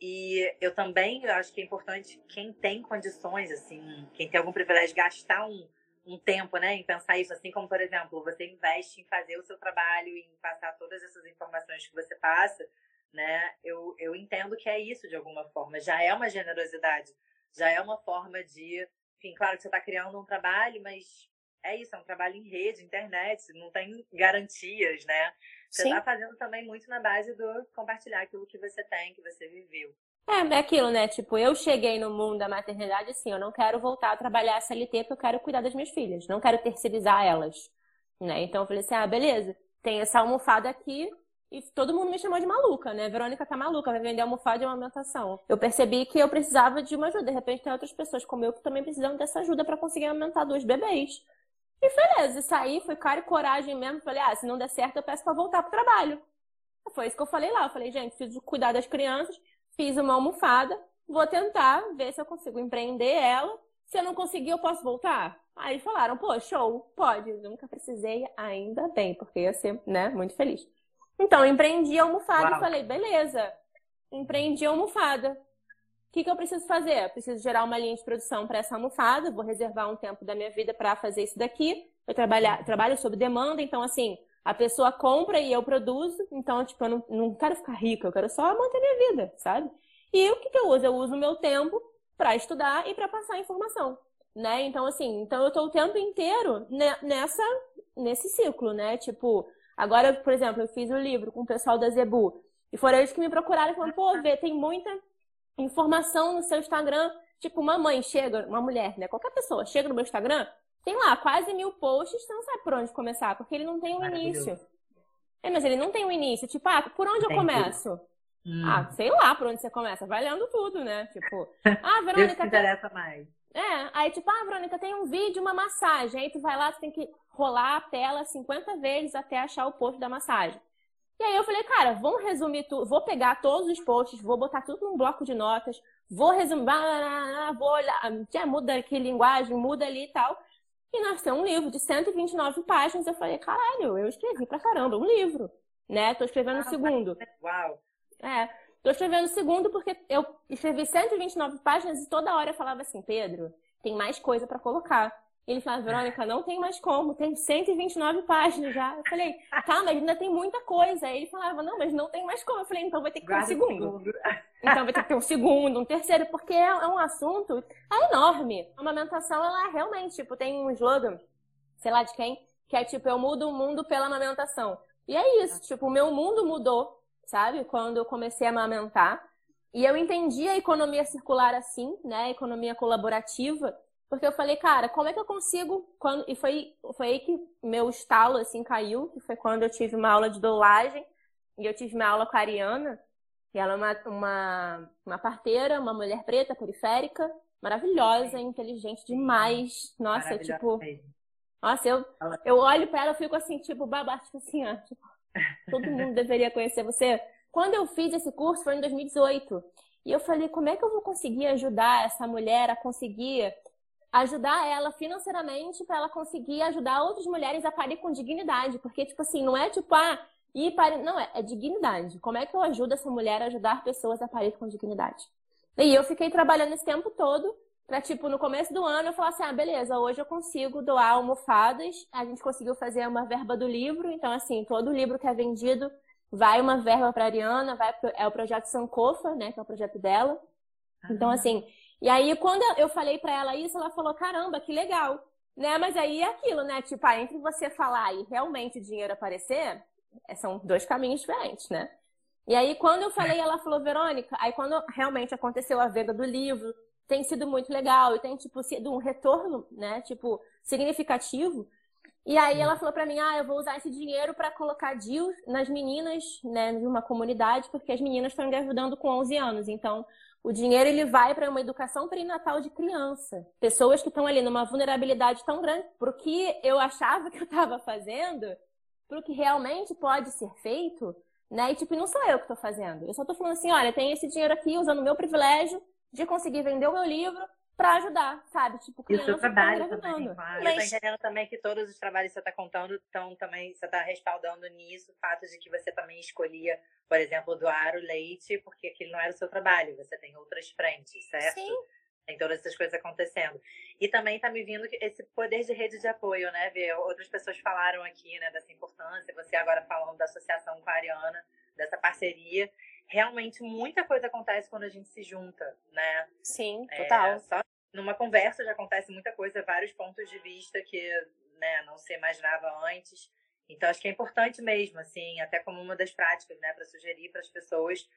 Speaker 2: e eu também acho que é importante quem tem condições, assim, quem tem algum privilégio, gastar um, um tempo, né, em pensar isso, assim como, por exemplo, você investe em fazer o seu trabalho, em passar todas essas informações que você passa, né, eu, eu entendo que é isso de alguma forma, já é uma generosidade já é uma forma de. Enfim, claro que você está criando um trabalho, mas é isso, é um trabalho em rede, internet, não tem garantias, né? Você está fazendo também muito na base do compartilhar aquilo que você tem, que você viveu.
Speaker 1: É, é aquilo, né? Tipo, eu cheguei no mundo da maternidade assim, eu não quero voltar a trabalhar CLT porque eu quero cuidar das minhas filhas, não quero terceirizar elas, né? Então eu falei assim, ah, beleza, tem essa almofada aqui, e todo mundo me chamou de maluca, né? Verônica tá maluca, vai vender almofada e amamentação. Eu percebi que eu precisava de uma ajuda. De repente tem outras pessoas como eu que também precisam dessa ajuda para conseguir amamentar dois bebês. E beleza, saí, fui cara e coragem mesmo. Falei, ah, se não der certo, eu peço pra voltar pro trabalho. Foi isso que eu falei lá. Eu falei, gente, preciso cuidar das crianças, fiz uma almofada, vou tentar ver se eu consigo empreender ela. Se eu não conseguir, eu posso voltar? Aí falaram, pô, show, pode. Nunca precisei, ainda bem, porque ia ser, né, muito feliz. Então, empreendi a almofada Uau. e falei, beleza, empreendi a almofada. O que, que eu preciso fazer? Eu preciso gerar uma linha de produção para essa almofada, vou reservar um tempo da minha vida para fazer isso daqui. Eu trabalho, trabalho sob demanda, então, assim, a pessoa compra e eu produzo. Então, tipo, eu não, não quero ficar rica, eu quero só manter minha vida, sabe? E o que, que eu uso? Eu uso o meu tempo para estudar e para passar informação, né? Então, assim, então eu estou o tempo inteiro nessa, nesse ciclo, né? Tipo, agora, por exemplo, eu fiz o um livro com o pessoal da Zebu. E foram eles que me procuraram e falaram, pô, Vê, tem muita informação no seu Instagram. Tipo, uma mãe chega, uma mulher, né? Qualquer pessoa chega no meu Instagram, tem lá quase mil posts, você não sabe por onde começar, porque ele não tem um início. É, mas ele não tem um início. Tipo, ah, por onde eu começo? Hum. Ah, sei lá por onde você começa. Vai lendo tudo, né? Tipo, ah, Verônica.
Speaker 2: Deus interessa tem... mais.
Speaker 1: É, aí tipo, ah, Verônica, tem um vídeo, uma massagem. Aí tu vai lá, tu tem que rolar a tela 50 vezes até achar o post da massagem. E aí eu falei, cara, vamos resumir tudo, vou pegar todos os posts, vou botar tudo num bloco de notas, vou resumir, vou olhar, já muda aqui linguagem, muda ali e tal. E nasceu um livro de 129 páginas. Eu falei, caralho, eu escrevi pra caramba um livro, né? Tô escrevendo o ah, segundo.
Speaker 2: Uau!
Speaker 1: É, tô escrevendo o segundo porque eu escrevi 129 páginas e toda hora eu falava assim, Pedro, tem mais coisa para colocar. Ele falava, Verônica, não tem mais como, tem 129 páginas já. Eu falei, tá, mas ainda tem muita coisa. Aí ele falava, não, mas não tem mais como. Eu falei, então vai ter que ter um segundo. segundo. Então vai ter que ter um segundo, um terceiro, porque é, é um assunto é enorme. A amamentação, ela realmente, tipo, tem um slogan, sei lá de quem, que é tipo, eu mudo o mundo pela amamentação. E é isso, tipo, o meu mundo mudou, sabe? Quando eu comecei a amamentar. E eu entendi a economia circular assim, né? A economia colaborativa porque eu falei, cara, como é que eu consigo. Quando... E foi, foi aí que meu estalo assim caiu, que foi quando eu tive uma aula de dolagem, e eu tive uma aula com a Ariana, e ela é uma, uma, uma parteira, uma mulher preta, periférica, maravilhosa, inteligente demais. Nossa, tipo. Nossa, eu, eu olho para ela e fico assim, tipo, babá, tipo assim, ó, tipo, todo mundo deveria conhecer você. Quando eu fiz esse curso foi em 2018. E eu falei, como é que eu vou conseguir ajudar essa mulher a conseguir ajudar ela financeiramente para ela conseguir ajudar outras mulheres a parir com dignidade. Porque, tipo assim, não é tipo, ah, ir parir. Não, é, é dignidade. Como é que eu ajudo essa mulher a ajudar pessoas a parir com dignidade? E eu fiquei trabalhando esse tempo todo para, tipo, no começo do ano eu falar assim, ah, beleza, hoje eu consigo doar almofadas. A gente conseguiu fazer uma verba do livro. Então, assim, todo livro que é vendido vai uma verba para Ariana, vai pro, é o projeto Sankofa, né, que é o projeto dela. Então, assim, e aí, quando eu falei para ela isso, ela falou: caramba, que legal. Né? Mas aí é aquilo, né? Tipo, ah, entre você falar e realmente o dinheiro aparecer, é, são dois caminhos diferentes, né? E aí, quando eu falei, ela falou, Verônica, aí quando realmente aconteceu a venda do livro, tem sido muito legal e tem, tipo, sido um retorno, né? Tipo, significativo. E aí ela falou para mim, ah, eu vou usar esse dinheiro para colocar DIU nas meninas, né, de uma comunidade, porque as meninas estão engravidando com 11 anos. Então, o dinheiro ele vai para uma educação perinatal de criança. Pessoas que estão ali numa vulnerabilidade tão grande para o que eu achava que eu estava fazendo, para o que realmente pode ser feito, né? E tipo, não sou eu que estou fazendo. Eu só estou falando assim, olha, tem esse dinheiro aqui usando o meu privilégio de conseguir vender o meu livro para ajudar, sabe? Tipo,
Speaker 2: criança e o seu trabalho também, claro. Mas... Eu tô entendendo também que todos os trabalhos que você está contando estão também, você está respaldando nisso, o fato de que você também escolhia, por exemplo, doar o leite, porque aquele não era o seu trabalho, você tem outras frentes, certo? Sim. Tem todas essas coisas acontecendo. E também está me vindo esse poder de rede de apoio, né? Ver outras pessoas falaram aqui, né, dessa importância, você agora falando da associação com a Ariana, dessa parceria realmente muita coisa acontece quando a gente se junta, né?
Speaker 1: Sim, é, total. É,
Speaker 2: só numa conversa já acontece muita coisa, vários pontos de vista que né, não se imaginava antes. Então, acho que é importante mesmo, assim, até como uma das práticas, né, para sugerir para as pessoas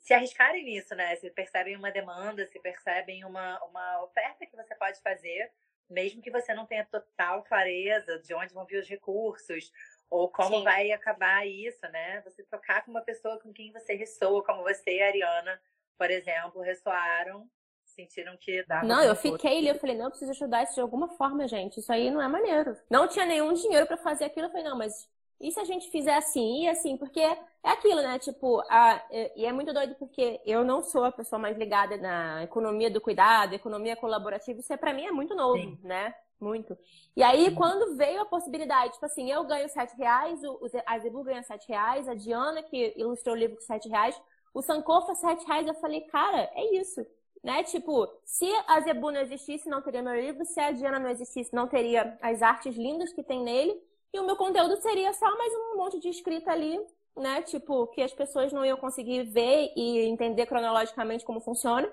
Speaker 2: se arriscarem nisso, né? Se percebem uma demanda, se percebem uma, uma oferta que você pode fazer, mesmo que você não tenha total clareza de onde vão vir os recursos, ou como Sim. vai acabar isso, né? Você tocar com uma pessoa com quem você ressoa, como você e a Ariana, por exemplo, ressoaram. sentiram que dava.
Speaker 1: Não, eu fiquei ali, eu falei, não, eu preciso ajudar isso de alguma forma, gente. Isso aí não é maneiro. Não tinha nenhum dinheiro para fazer aquilo. Eu falei, não, mas e se a gente fizer assim e assim? Porque é aquilo, né? Tipo, a, e é muito doido porque eu não sou a pessoa mais ligada na economia do cuidado, economia colaborativa. Isso é, pra mim é muito novo, Sim. né? Muito. E aí, Sim. quando veio a possibilidade, tipo assim, eu ganho sete reais, o, a Zebu ganha sete reais, a Diana, que ilustrou o livro com sete reais, o Sankofa sete reais, eu falei, cara, é isso. Né? Tipo, se a Zebu não existisse, não teria meu livro. Se a Diana não existisse, não teria as artes lindas que tem nele. E o meu conteúdo seria só mais um monte de escrita ali, né? Tipo, que as pessoas não iam conseguir ver e entender cronologicamente como funciona.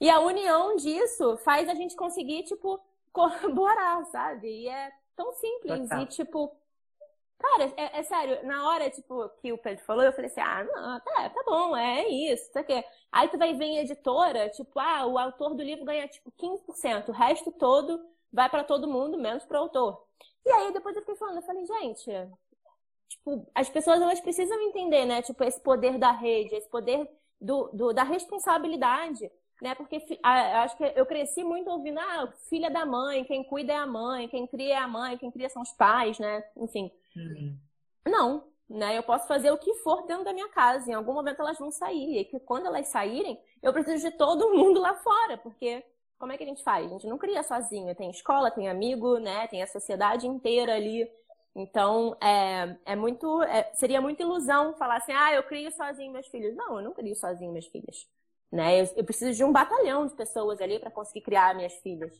Speaker 1: E a união disso faz a gente conseguir, tipo, corroborar, sabe? E é tão simples. Total. E, tipo, cara, é, é, sério, na hora, tipo, que o Pedro falou, eu falei assim, ah, não, tá, tá bom, é isso, tá quê? Aí tu vai ver em editora, tipo, ah, o autor do livro ganha, tipo, 15%, o resto todo vai para todo mundo, menos para o autor. E aí depois eu fiquei falando, eu falei, gente, tipo, as pessoas elas precisam entender, né? Tipo, esse poder da rede, esse poder do, do da responsabilidade, né? Porque a, acho que eu cresci muito ouvindo, ah, filha da mãe, quem cuida é a mãe, quem cria é a mãe, quem cria são os pais, né? Enfim. Uhum. Não, né? Eu posso fazer o que for dentro da minha casa. Em algum momento elas vão sair. E que quando elas saírem, eu preciso de todo mundo lá fora, porque como é que a gente faz? A gente não cria sozinho. Tem escola, tem amigo, né? Tem a sociedade inteira ali. Então, é, é muito. É, seria muita ilusão falar assim, ah, eu crio sozinho meus filhos. Não, eu não crio sozinho meus filhos. Né? Eu, eu preciso de um batalhão de pessoas ali para conseguir criar minhas filhas.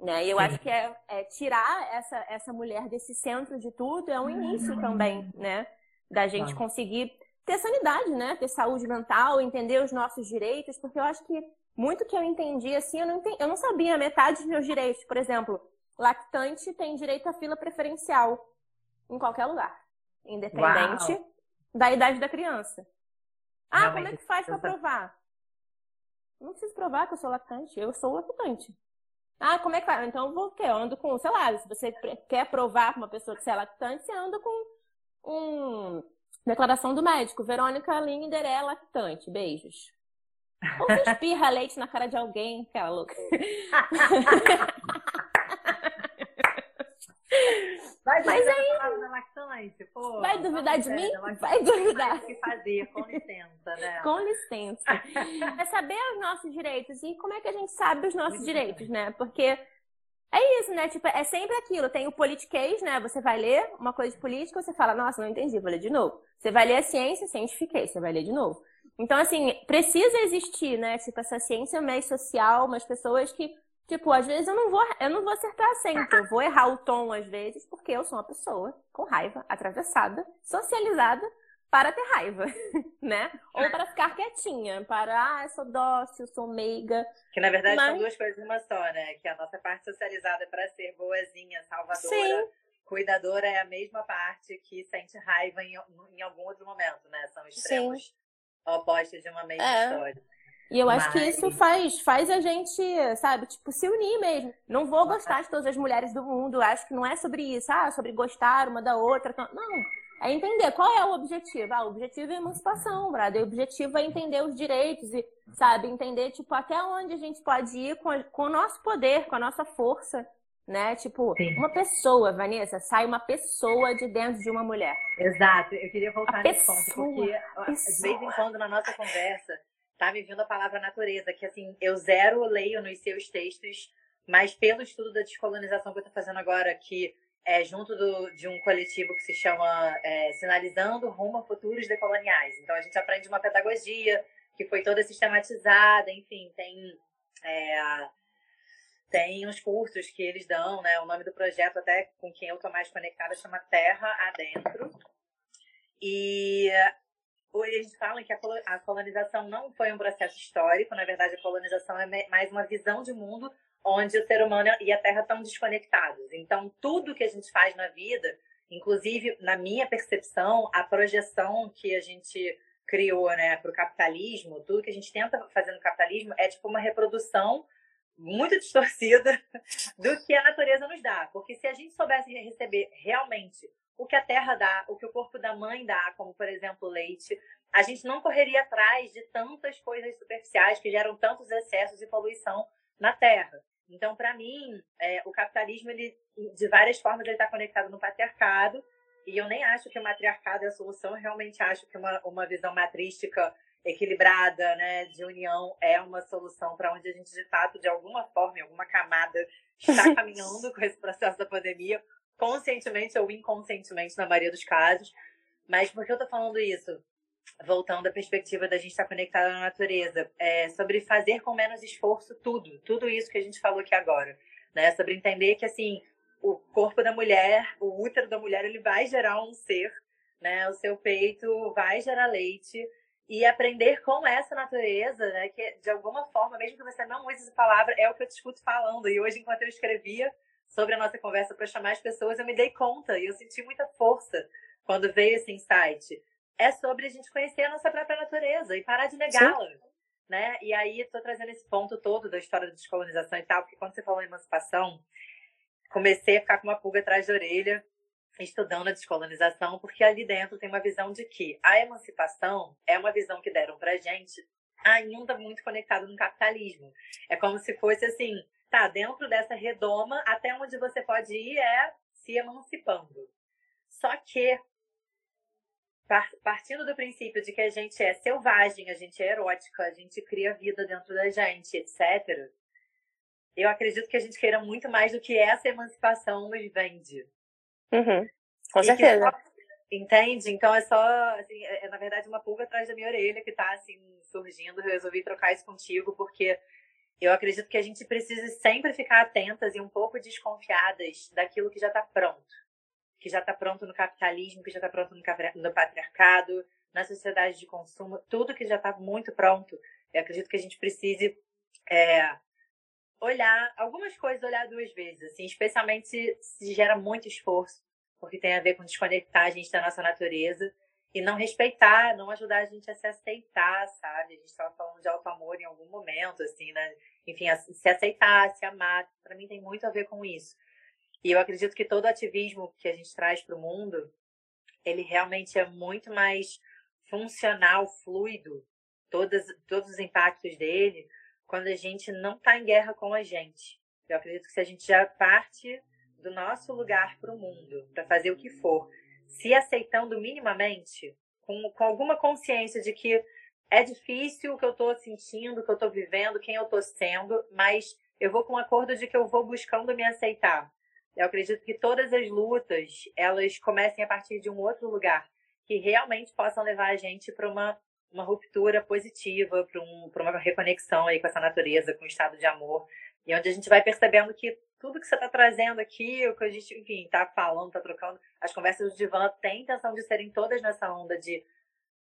Speaker 1: Né? E eu acho que é, é, tirar essa, essa mulher desse centro de tudo é um início também, né? Da gente conseguir ter sanidade, né? Ter saúde mental, entender os nossos direitos, porque eu acho que muito que eu entendi, assim, eu não, entendi, eu não sabia metade dos meus direitos. Por exemplo, lactante tem direito à fila preferencial em qualquer lugar, independente Uau. da idade da criança. Ah, como é que faz para provar? Não preciso provar que eu sou lactante, eu sou lactante. Ah, como é que faz? Então eu vou? Eu ando com, sei lá, se você quer provar para uma pessoa que você é lactante, você anda com um declaração do médico. Verônica Linder é lactante. Beijos. Ou você espirra leite na cara de alguém, aquela louca.
Speaker 2: Vai Mas aí, pô.
Speaker 1: Vai duvidar de mim? Vai duvidar.
Speaker 2: O que fazer, com licença, né?
Speaker 1: Com licença. é saber os nossos direitos e como é que a gente sabe os nossos Muito direitos, bem. né? Porque é isso, né? Tipo, é sempre aquilo. Tem o politiquês, né? Você vai ler uma coisa de política, você fala, nossa, não entendi, vou ler de novo. Você vai ler a ciência, cientifiquei, você vai ler de novo. Então, assim, precisa existir, né? Tipo, essa ciência mais social, umas pessoas que, tipo, às vezes eu não vou, eu não vou acertar sempre. Eu vou errar o tom às vezes, porque eu sou uma pessoa com raiva, atravessada, socializada para ter raiva, né? Ou para ficar quietinha, para, ah, eu sou dócil, sou meiga.
Speaker 2: Que na verdade Mas... são duas coisas uma só, né? Que a nossa parte socializada é para ser boazinha, salvadora. Sim. Cuidadora é a mesma parte que sente raiva em, em algum outro momento, né? São extremos Sim opostas de uma mesma é. história.
Speaker 1: E eu acho Mas... que isso faz, faz a gente, sabe, tipo, se unir mesmo. Não vou gostar de todas as mulheres do mundo. Acho que não é sobre isso, ah, sobre gostar uma da outra. Não. É entender qual é o objetivo. Ah, o objetivo é emancipação, brother. O objetivo é entender os direitos e, sabe, entender, tipo, até onde a gente pode ir com, a, com o nosso poder, com a nossa força né? Tipo, Sim. uma pessoa, Vanessa, sai uma pessoa de dentro de uma mulher.
Speaker 2: Exato, eu queria voltar a nesse pessoa, ponto, porque de vez em quando na nossa conversa tá me vindo a palavra natureza, que assim, eu zero leio nos seus textos, mas pelo estudo da descolonização que eu tô fazendo agora, que é junto do, de um coletivo que se chama é, Sinalizando Rumo a Futuros Decoloniais. Então a gente aprende uma pedagogia que foi toda sistematizada, enfim, tem. É, tem uns cursos que eles dão, né? O nome do projeto, até com quem eu tô mais conectada, chama Terra Adentro. E hoje a gente fala que a colonização não foi um processo histórico, na verdade, a colonização é mais uma visão de mundo onde o ser humano e a Terra estão desconectados. Então, tudo que a gente faz na vida, inclusive na minha percepção, a projeção que a gente criou né, para o capitalismo, tudo que a gente tenta fazer no capitalismo é tipo uma reprodução muito distorcida do que a natureza nos dá. Porque se a gente soubesse receber realmente o que a terra dá, o que o corpo da mãe dá, como por exemplo leite, a gente não correria atrás de tantas coisas superficiais que geram tantos excessos e poluição na Terra. Então, para mim, é, o capitalismo, ele, de várias formas, ele está conectado no patriarcado, e eu nem acho que o matriarcado é a solução, eu realmente acho que uma, uma visão matrística equilibrada, né, de união, é uma solução para onde a gente, de fato, de alguma forma, em alguma camada, está caminhando com esse processo da pandemia, conscientemente ou inconscientemente, na maioria dos casos. Mas por que eu estou falando isso? Voltando à perspectiva da gente estar conectada à natureza, é sobre fazer com menos esforço tudo, tudo isso que a gente falou aqui agora, né? Sobre entender que assim o corpo da mulher, o útero da mulher, ele vai gerar um ser, né? O seu peito vai gerar leite e aprender com essa natureza, né? Que de alguma forma, mesmo que você não use essa palavra, é o que eu te escuto falando. E hoje, enquanto eu escrevia sobre a nossa conversa para chamar as pessoas, eu me dei conta e eu senti muita força quando veio esse insight. É sobre a gente conhecer a nossa própria natureza e parar de negá-la. Né? E aí, estou trazendo esse ponto todo da história da descolonização e tal, porque quando você falou em emancipação, comecei a ficar com uma pulga atrás da orelha, estudando a descolonização, porque ali dentro tem uma visão de que a emancipação é uma visão que deram pra gente ainda muito conectada no capitalismo. É como se fosse assim, tá, dentro dessa redoma, até onde você pode ir é se emancipando. Só que, partindo do princípio de que a gente é selvagem, a gente é erótica, a gente cria vida dentro da gente, etc., eu acredito que a gente queira muito mais do que essa emancipação nos vende.
Speaker 1: Uhum. Com e certeza. Só,
Speaker 2: entende? Então é só, assim, é, é, na verdade uma pulga atrás da minha orelha que tá, assim, surgindo. Eu resolvi trocar isso contigo porque eu acredito que a gente precisa sempre ficar atentas e um pouco desconfiadas daquilo que já está pronto. Que já está pronto no capitalismo, que já está pronto no patriarcado, na sociedade de consumo, tudo que já está muito pronto. Eu acredito que a gente precise é, olhar algumas coisas, olhar duas vezes, assim, especialmente se, se gera muito esforço, porque tem a ver com desconectar a gente da nossa natureza e não respeitar, não ajudar a gente a se aceitar, sabe? A gente estava falando de auto amor em algum momento, assim, né? Enfim, se aceitar, se amar, para mim tem muito a ver com isso. E eu acredito que todo ativismo que a gente traz para o mundo, ele realmente é muito mais funcional, fluido, todos, todos os impactos dele, quando a gente não está em guerra com a gente. Eu acredito que se a gente já parte do nosso lugar para o mundo, para fazer o que for, se aceitando minimamente, com, com alguma consciência de que é difícil o que eu estou sentindo, o que eu estou vivendo, quem eu estou sendo, mas eu vou com um acordo de que eu vou buscando me aceitar. Eu acredito que todas as lutas, elas comecem a partir de um outro lugar, que realmente possam levar a gente para uma uma ruptura positiva, para um, uma reconexão aí com essa natureza, com o estado de amor. E onde a gente vai percebendo que tudo que você está trazendo aqui, o que a gente, enfim, está falando, está trocando, as conversas do divã têm intenção de serem todas nessa onda de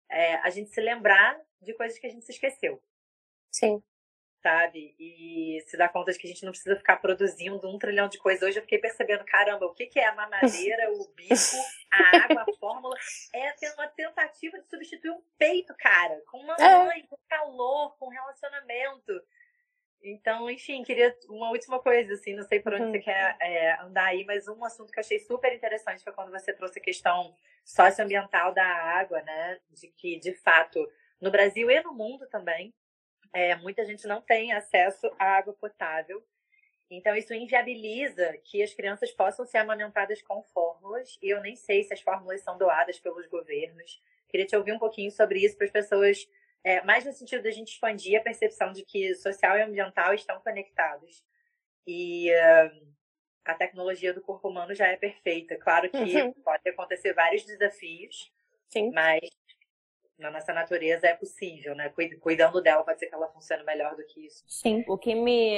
Speaker 2: é, a gente se lembrar de coisas que a gente se esqueceu.
Speaker 1: Sim
Speaker 2: sabe? E se dá conta de que a gente não precisa ficar produzindo um trilhão de coisas. Hoje eu fiquei percebendo, caramba, o que, que é a mamadeira, o bico, a água, a fórmula? É uma tentativa de substituir um peito, cara, com uma é. mãe, com calor, com relacionamento. Então, enfim, queria uma última coisa, assim, não sei por onde uhum. você quer é, andar aí, mas um assunto que eu achei super interessante foi quando você trouxe a questão socioambiental da água, né? De que, de fato, no Brasil e no mundo também, é, muita gente não tem acesso à água potável. Então, isso inviabiliza que as crianças possam ser amamentadas com fórmulas, e eu nem sei se as fórmulas são doadas pelos governos. Queria te ouvir um pouquinho sobre isso para as pessoas, é, mais no sentido da gente expandir a percepção de que social e ambiental estão conectados. E uh, a tecnologia do corpo humano já é perfeita. Claro que uhum. pode acontecer vários desafios,
Speaker 1: Sim.
Speaker 2: mas na nossa natureza é possível, né? Cuidando dela pode ser que ela funcione melhor do que isso.
Speaker 1: Sim. O que me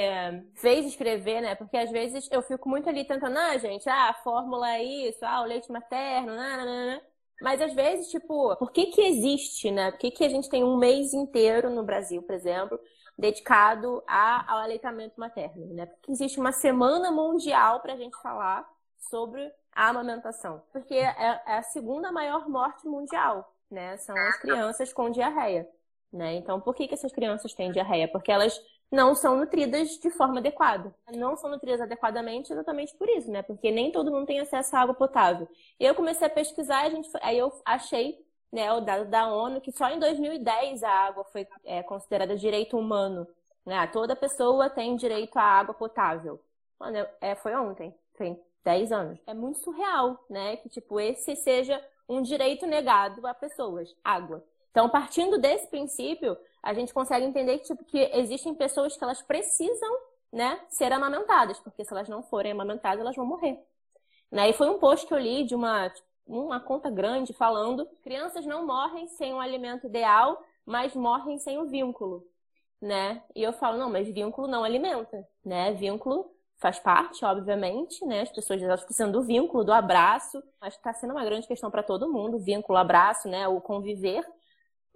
Speaker 1: fez escrever, né? Porque às vezes eu fico muito ali tentando, ah, gente, ah, a fórmula é isso, ah, o leite materno, né? Mas às vezes, tipo, por que que existe, né? Por que que a gente tem um mês inteiro no Brasil, por exemplo, dedicado a, ao aleitamento materno, né? Porque existe uma semana mundial pra gente falar sobre a amamentação. Porque é, é a segunda maior morte mundial né? São as crianças com diarreia, né? Então, por que, que essas crianças têm diarreia? Porque elas não são nutridas de forma adequada. Não são nutridas adequadamente exatamente por isso, né? Porque nem todo mundo tem acesso à água potável. Eu comecei a pesquisar, a gente, aí eu achei né, o dado da ONU que só em 2010 a água foi é, considerada direito humano. Né? Toda pessoa tem direito à água potável. Mano, é, foi ontem, tem 10 anos. É muito surreal, né? Que, tipo, esse seja um direito negado a pessoas, água. Então, partindo desse princípio, a gente consegue entender que, tipo, que existem pessoas que elas precisam, né, ser amamentadas, porque se elas não forem amamentadas, elas vão morrer. Né? E foi um post que eu li de uma, uma conta grande falando: crianças não morrem sem um alimento ideal, mas morrem sem o um vínculo, né? E eu falo: não, mas vínculo não alimenta, né? Vínculo faz parte, obviamente, né? As pessoas elas precisam do vínculo, do abraço. Acho que está sendo uma grande questão para todo mundo, vínculo, abraço, né? O conviver.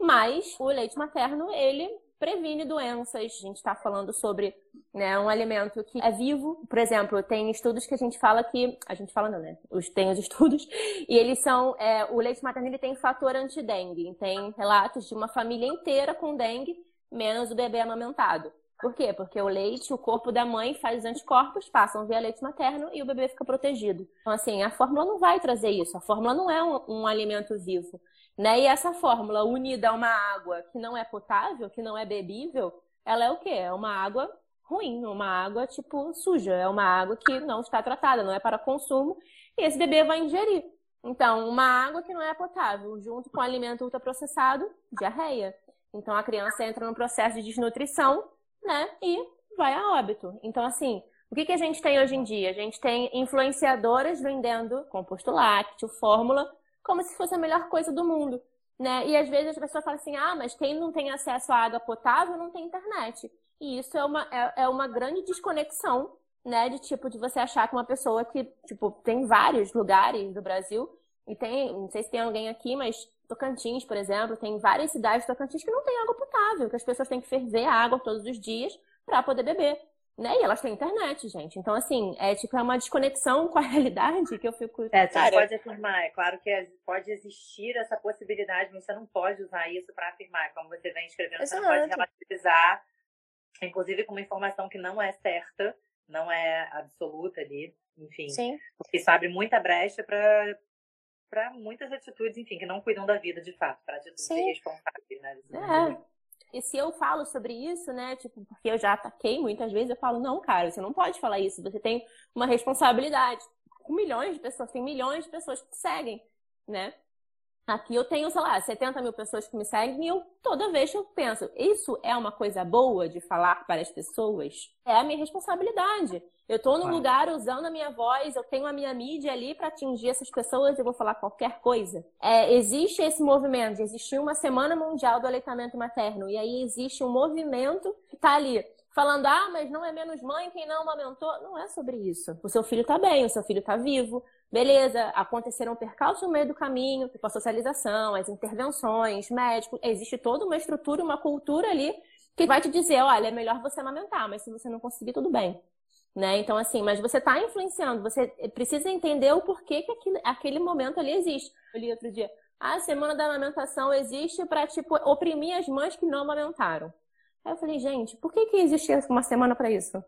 Speaker 1: Mas o leite materno, ele previne doenças. A gente está falando sobre né, um alimento que é vivo. Por exemplo, tem estudos que a gente fala que. A gente fala não, né? Os, tem os estudos. E eles são. É, o leite materno ele tem fator anti-dengue. Tem relatos de uma família inteira com dengue, menos o bebê amamentado. Por quê? Porque o leite, o corpo da mãe faz os anticorpos, passam via leite materno e o bebê fica protegido. Então, assim, a fórmula não vai trazer isso. A fórmula não é um, um alimento vivo. Né? E essa fórmula unida a uma água que não é potável, que não é bebível, ela é o quê? É uma água ruim, uma água tipo suja, é uma água que não está tratada, não é para consumo, e esse bebê vai ingerir. Então, uma água que não é potável, junto com alimento ultraprocessado, diarreia. Então, a criança entra num processo de desnutrição, né, e vai a óbito. Então, assim, o que, que a gente tem hoje em dia? A gente tem influenciadoras vendendo composto lácteo, fórmula, como se fosse a melhor coisa do mundo. Né? E às vezes a pessoa fala assim: ah, mas quem não tem acesso à água potável não tem internet. E isso é uma, é, é uma grande desconexão, né? De tipo, de você achar que uma pessoa que, tipo, tem vários lugares do Brasil, e tem, não sei se tem alguém aqui, mas Tocantins, por exemplo, tem várias cidades de Tocantins que não tem água potável, que as pessoas têm que ferver a água todos os dias para poder beber né? E elas têm internet, gente. Então, assim, é tipo é uma desconexão com a realidade que eu fico.
Speaker 2: É, você cara... pode afirmar, é claro que pode existir essa possibilidade, mas você não pode usar isso para afirmar. Como você vem escrevendo, você não pode relativizar, inclusive com uma informação que não é certa, não é absoluta ali, enfim. Sim. Porque isso abre muita brecha para para muitas atitudes, enfim, que não cuidam da vida de fato, para atitudes Sim. irresponsáveis, né?
Speaker 1: É. E se eu falo sobre isso, né, tipo, porque eu já ataquei muitas vezes, eu falo, não, cara, você não pode falar isso, você tem uma responsabilidade. Com milhões de pessoas, tem milhões de pessoas que te seguem, né? Aqui eu tenho, sei lá, 70 mil pessoas que me seguem e eu, toda vez que eu penso, isso é uma coisa boa de falar para as pessoas? É a minha responsabilidade. Eu estou num lugar usando a minha voz, eu tenho a minha mídia ali para atingir essas pessoas, eu vou falar qualquer coisa. É, existe esse movimento de existir uma Semana Mundial do Aleitamento Materno, e aí existe um movimento que está ali falando, ah, mas não é menos mãe quem não amamentou. Não é sobre isso. O seu filho está bem, o seu filho está vivo. Beleza, aconteceram percalços no meio do caminho, tipo a socialização, as intervenções, médicos. Existe toda uma estrutura, uma cultura ali que vai te dizer, olha, é melhor você amamentar, mas se você não conseguir, tudo bem. Né? Então, assim, mas você está influenciando, você precisa entender o porquê que aquele, aquele momento ali existe. Eu li outro dia, a semana da amamentação existe para, tipo, oprimir as mães que não amamentaram. Aí eu falei, gente, por que, que existe uma semana para isso?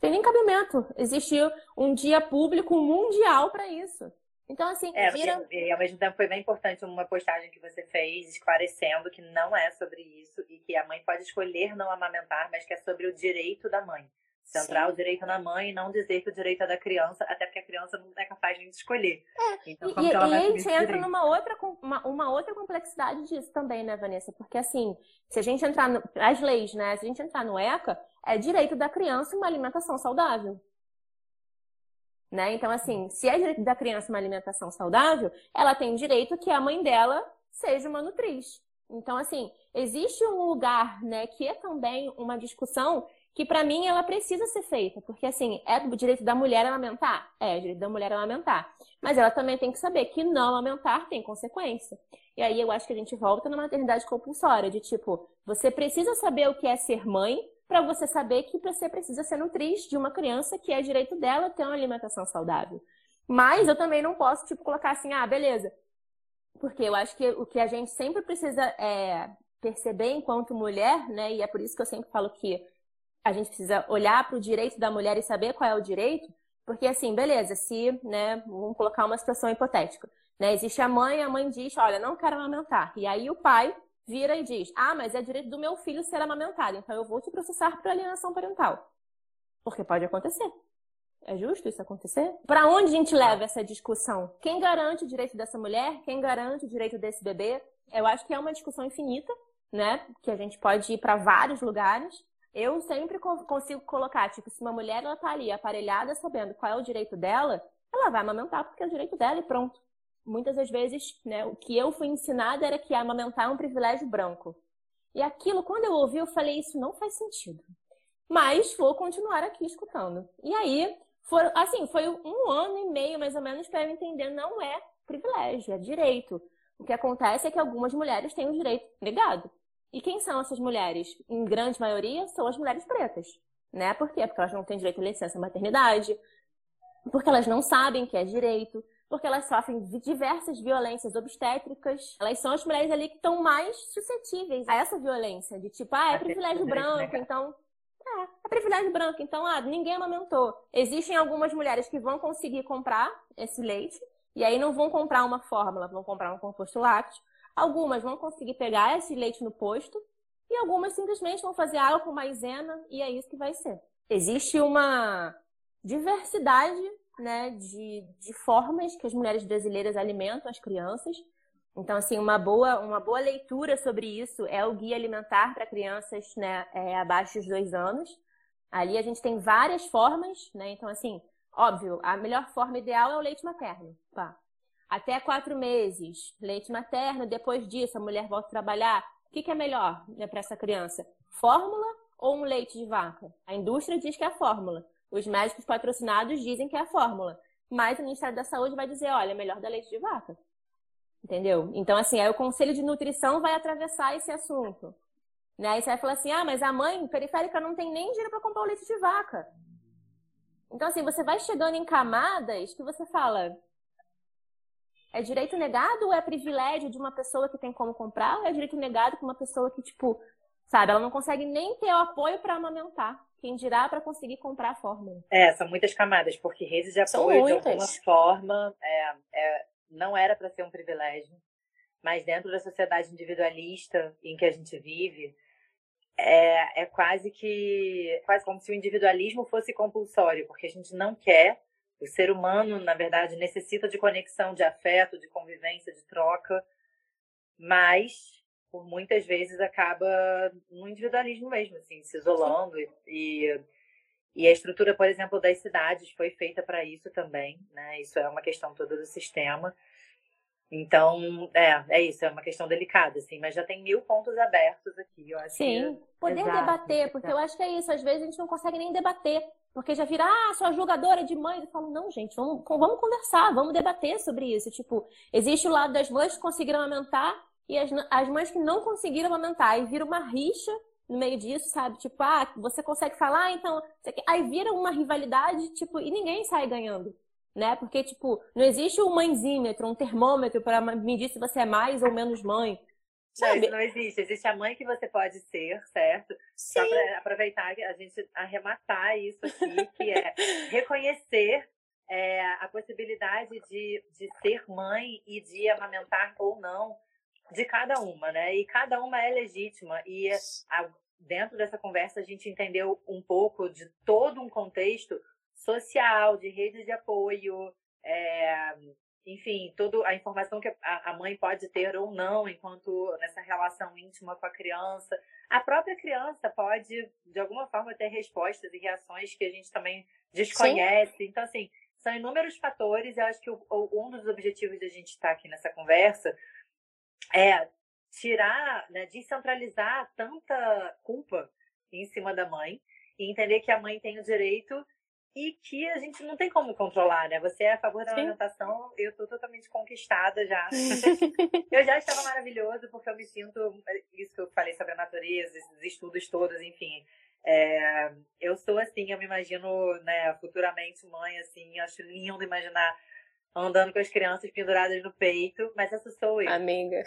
Speaker 1: Tem nem cabimento. Existiu um dia público mundial para isso. Então, assim,
Speaker 2: é, vira... e, ao mesmo tempo foi bem importante uma postagem que você fez esclarecendo que não é sobre isso e que a mãe pode escolher não amamentar, mas que é sobre o direito da mãe. Centrar Sim. o direito na mãe e não dizer que o direito é da criança, até porque a criança não é capaz nem de escolher.
Speaker 1: É, então, como e, e a gente entra direito? numa outra, uma, uma, outra complexidade disso também, né, Vanessa? Porque assim, se a gente entrar no, as leis, né? Se a gente entrar no ECA, é direito da criança uma alimentação saudável. Né? Então, assim, se é direito da criança uma alimentação saudável, ela tem direito que a mãe dela seja uma nutriz. Então, assim, existe um lugar, né, que é também uma discussão que para mim ela precisa ser feita, porque assim, é do direito da mulher amamentar? É, é direito da mulher amamentar. Mas ela também tem que saber que não amamentar tem consequência. E aí eu acho que a gente volta na maternidade compulsória, de tipo, você precisa saber o que é ser mãe para você saber que você precisa ser nutriz de uma criança que é direito dela ter uma alimentação saudável. Mas eu também não posso, tipo, colocar assim, ah, beleza. Porque eu acho que o que a gente sempre precisa é, perceber enquanto mulher, né? E é por isso que eu sempre falo que a gente precisa olhar para o direito da mulher e saber qual é o direito, porque assim, beleza, se, né, vamos colocar uma situação hipotética, né? Existe a mãe, a mãe diz, olha, não quero amamentar. E aí o pai vira e diz: Ah, mas é direito do meu filho ser amamentado, então eu vou te processar por alienação parental. Porque pode acontecer. É justo isso acontecer? Para onde a gente leva essa discussão? Quem garante o direito dessa mulher? Quem garante o direito desse bebê? Eu acho que é uma discussão infinita, né? Que a gente pode ir para vários lugares. Eu sempre consigo colocar, tipo, se uma mulher ela tá ali aparelhada sabendo qual é o direito dela, ela vai amamentar porque é o direito dela e pronto. Muitas das vezes, né, o que eu fui ensinada era que amamentar é um privilégio branco. E aquilo, quando eu ouvi, eu falei, isso não faz sentido. Mas vou continuar aqui escutando. E aí, for, assim, foi um ano e meio, mais ou menos, para eu entender, não é privilégio, é direito. O que acontece é que algumas mulheres têm o direito negado. E quem são essas mulheres? Em grande maioria, são as mulheres pretas. Né? Por quê? Porque elas não têm direito à licença maternidade, porque elas não sabem que é direito, porque elas sofrem diversas violências obstétricas. Elas são as mulheres ali que estão mais suscetíveis a essa violência, de tipo, ah, é privilégio branco, então. É, é privilégio branco, então, ah, ninguém amamentou. Existem algumas mulheres que vão conseguir comprar esse leite, e aí não vão comprar uma fórmula, vão comprar um composto lácteo. Algumas vão conseguir pegar esse leite no posto, e algumas simplesmente vão fazer água com maisena, e é isso que vai ser. Existe uma diversidade né, de, de formas que as mulheres brasileiras alimentam as crianças. Então, assim, uma boa, uma boa leitura sobre isso é o Guia Alimentar para Crianças né, é, abaixo dos dois anos. Ali a gente tem várias formas, né? Então, assim, óbvio, a melhor forma ideal é o leite materno. Pá. Até quatro meses, leite materno. Depois disso, a mulher volta a trabalhar. O que, que é melhor né, para essa criança? Fórmula ou um leite de vaca? A indústria diz que é a fórmula. Os médicos patrocinados dizem que é a fórmula. Mas o Ministério da Saúde vai dizer, olha, melhor dar leite de vaca. Entendeu? Então, assim, aí o Conselho de Nutrição vai atravessar esse assunto. Né? Aí você vai falar assim, ah, mas a mãe periférica não tem nem dinheiro para comprar o leite de vaca. Então, assim, você vai chegando em camadas que você fala, é direito negado ou é privilégio de uma pessoa que tem como comprar? Ou é direito negado com uma pessoa que, tipo, sabe, ela não consegue nem ter o apoio para amamentar? Quem dirá para conseguir comprar a fórmula?
Speaker 2: É, são muitas camadas, porque redes de apoio, de alguma forma, é, é, não era para ser um privilégio, mas dentro da sociedade individualista em que a gente vive, é, é quase que quase como se o individualismo fosse compulsório, porque a gente não quer. O ser humano, na verdade, necessita de conexão, de afeto, de convivência, de troca, mas por muitas vezes acaba no individualismo mesmo, assim, se isolando e, e a estrutura, por exemplo, das cidades foi feita para isso também, né? Isso é uma questão toda do sistema. Então, é, é isso, é uma questão delicada, assim, mas já tem mil pontos abertos aqui, eu acho
Speaker 1: Sim, que... poder Exato, debater, porque eu acho que é isso, às vezes a gente não consegue nem debater, porque já vira, ah, sua julgadora de mãe, eu falo, não, gente, vamos, vamos conversar, vamos debater sobre isso, tipo, existe o lado das mães que conseguiram aumentar e as, as mães que não conseguiram amamentar. E vira uma rixa no meio disso, sabe? Tipo, ah, você consegue falar, então. Aí vira uma rivalidade, tipo, e ninguém sai ganhando. Né? Porque, tipo, não existe um mãezímetro, um termômetro para medir se você é mais ou menos mãe.
Speaker 2: Não, isso não existe. Existe a mãe que você pode ser, certo? Sim. Só para aproveitar a gente arrematar isso aqui, que é reconhecer é, a possibilidade de, de ser mãe e de amamentar ou não de cada uma, né? E cada uma é legítima. E a, dentro dessa conversa a gente entendeu um pouco de todo um contexto social, de redes de apoio, é, enfim, toda a informação que a, a mãe pode ter ou não enquanto nessa relação íntima com a criança. A própria criança pode, de alguma forma, ter respostas e reações que a gente também desconhece. Sim. Então, assim, são inúmeros fatores. Eu acho que o, um dos objetivos da gente estar aqui nessa conversa é tirar, né, descentralizar tanta culpa em cima da mãe e entender que a mãe tem o direito e que a gente não tem como controlar, né? Você é a favor da alimentação, eu tô totalmente conquistada já. eu já estava maravilhoso porque eu me sinto, isso que eu falei sobre a natureza, esses estudos todos, enfim. É, eu sou assim, eu me imagino, né, futuramente mãe, assim, acho lindo imaginar andando com as crianças penduradas no peito, mas essa sou eu.
Speaker 1: Amiga.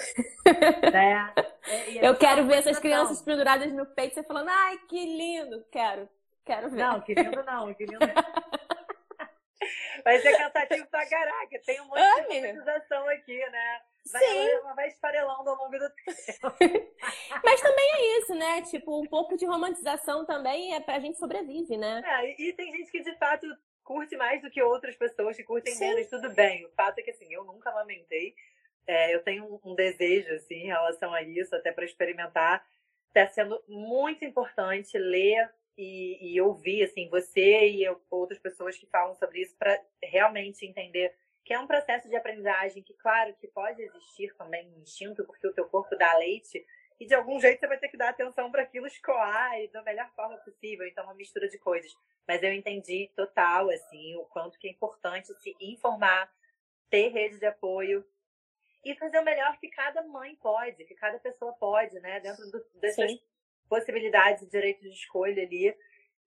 Speaker 1: Né? eu quero ver essas crianças penduradas no peito, você falando, ai, que lindo, quero, quero ver.
Speaker 2: Não, que lindo não, que lindo Vai ser cansativo pra caraca, tem um monte de monetização aqui, né? vai, ela vai esfarelando ao longo do tempo.
Speaker 1: Mas também é isso, né? Tipo, um pouco de romantização também é pra gente sobrevive, né?
Speaker 2: É, e tem gente que de fato curte mais do que outras pessoas que curtem Sim. menos, tudo bem. O fato é que assim, eu nunca amamentei. É, eu tenho um, um, desejo assim, em relação a isso, até para experimentar. Está sendo muito importante ler e, e, ouvir assim você e eu, outras pessoas que falam sobre isso para realmente entender que é um processo de aprendizagem que, claro, que pode existir também um instinto, porque o teu corpo dá leite, e de algum jeito você vai ter que dar atenção para aquilo escoar e da melhor forma possível. Então, uma mistura de coisas. Mas eu entendi total, assim, o quanto que é importante se informar, ter rede de apoio e fazer o melhor que cada mãe pode, que cada pessoa pode, né? Dentro do, dessas Sim. possibilidades e direitos de escolha ali.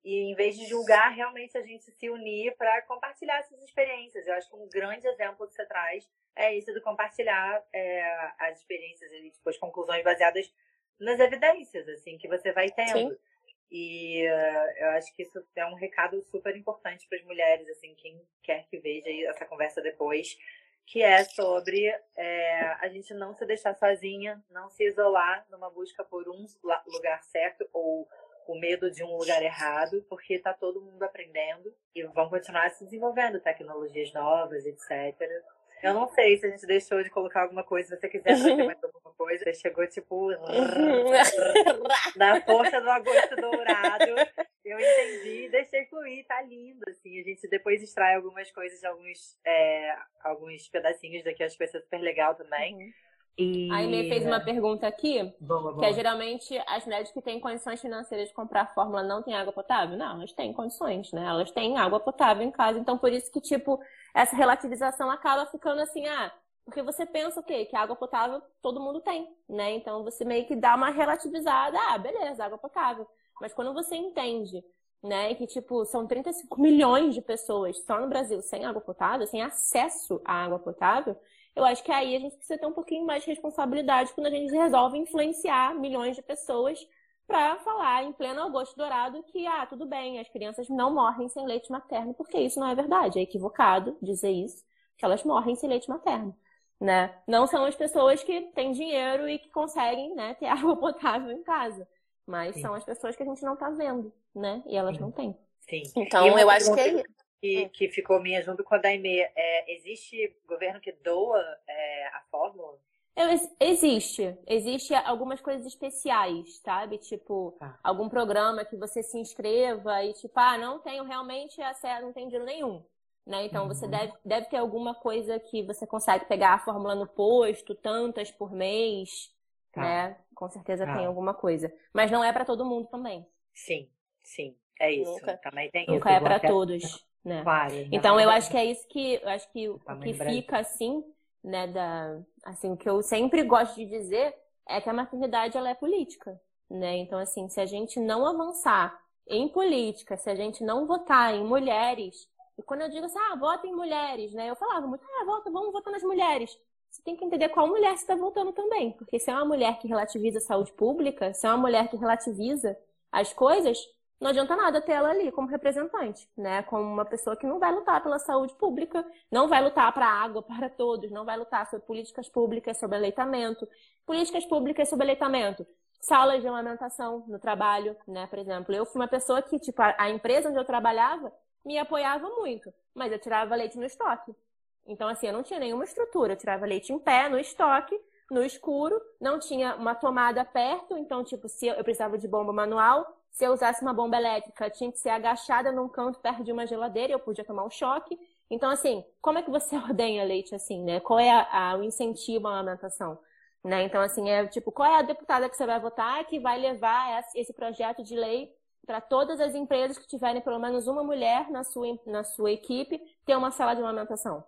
Speaker 2: E em vez de julgar, realmente a gente se unir para compartilhar essas experiências. Eu acho que um grande exemplo que você traz é isso do compartilhar é, as experiências e tipo, as conclusões baseadas nas evidências, assim, que você vai tendo. Sim. E uh, eu acho que isso é um recado super importante para as mulheres, assim, quem quer que veja essa conversa depois, que é sobre é, a gente não se deixar sozinha, não se isolar numa busca por um lugar certo ou o medo de um lugar errado, porque está todo mundo aprendendo e vão continuar se desenvolvendo tecnologias novas, etc. Eu não sei se a gente deixou de colocar alguma coisa. Se você quiser fazer mais alguma coisa, você chegou tipo na força do agosto dourado. Eu entendi, deixei fluir, tá lindo, assim. A gente depois extrai algumas coisas alguns, é, alguns pedacinhos daqui, acho que vai ser super legal também. Uhum.
Speaker 1: E... A Aimee fez uma pergunta aqui, boa, boa. que é geralmente as mulheres que têm condições financeiras de comprar fórmula não têm água potável? Não, elas têm condições, né? Elas têm água potável em casa, então por isso que, tipo, essa relativização acaba ficando assim, ah, porque você pensa o quê? Que água potável todo mundo tem, né? Então você meio que dá uma relativizada, ah, beleza, água potável. Mas quando você entende, né, que tipo, são 35 milhões de pessoas só no Brasil sem água potável, sem acesso à água potável, eu acho que aí a gente precisa ter um pouquinho mais de responsabilidade quando a gente resolve influenciar milhões de pessoas para falar em pleno agosto dourado que, ah, tudo bem, as crianças não morrem sem leite materno, porque isso não é verdade. É equivocado dizer isso, que elas morrem sem leite materno. Né? Não são as pessoas que têm dinheiro e que conseguem né, ter água potável em casa. Mas Sim. são as pessoas que a gente não está vendo, né? E elas Sim. não têm.
Speaker 2: Sim. Então, eu acho que é que, hum. que ficou minha junto com a Daime. É, existe governo que doa é, a fórmula?
Speaker 1: Existe. Existe algumas coisas especiais, sabe? Tipo, tá. algum programa que você se inscreva e tipo, ah, não tenho realmente acesso, não tenho dinheiro nenhum. Né? Então, uhum. você deve, deve ter alguma coisa que você consegue pegar a fórmula no posto, tantas por mês, tá. né? Com certeza tá. tem alguma coisa. Mas não é para todo mundo também.
Speaker 2: Sim, sim. É isso. Nunca,
Speaker 1: também tem nunca isso. é para todos. Né? Claro, então eu acho que é isso que eu acho que o que fica assim, né, da assim, o que eu sempre gosto de dizer é que a maternidade ela é política, né? Então assim, se a gente não avançar em política, se a gente não votar em mulheres, e quando eu digo assim, ah, vota em mulheres, né? Eu falava muito, ah, vota, vamos votar nas mulheres. Você tem que entender qual mulher você está votando também, porque se é uma mulher que relativiza a saúde pública, se é uma mulher que relativiza as coisas, não adianta nada ter ela ali como representante, né? Como uma pessoa que não vai lutar pela saúde pública, não vai lutar para água para todos, não vai lutar sobre políticas públicas, sobre aleitamento, políticas públicas sobre aleitamento, salas de amamentação no trabalho, né? Por exemplo, eu fui uma pessoa que, tipo, a empresa onde eu trabalhava me apoiava muito, mas eu tirava leite no estoque. Então, assim, eu não tinha nenhuma estrutura, eu tirava leite em pé, no estoque, no escuro, não tinha uma tomada perto, então, tipo, se eu precisava de bomba manual, se eu usasse uma bomba elétrica, tinha que ser agachada num canto perto de uma geladeira, eu podia tomar um choque. Então, assim, como é que você ordenha leite assim, né? Qual é a, a, o incentivo à amamentação? Né? Então, assim, é tipo, qual é a deputada que você vai votar que vai levar esse projeto de lei para todas as empresas que tiverem pelo menos uma mulher na sua, na sua equipe ter uma sala de amamentação?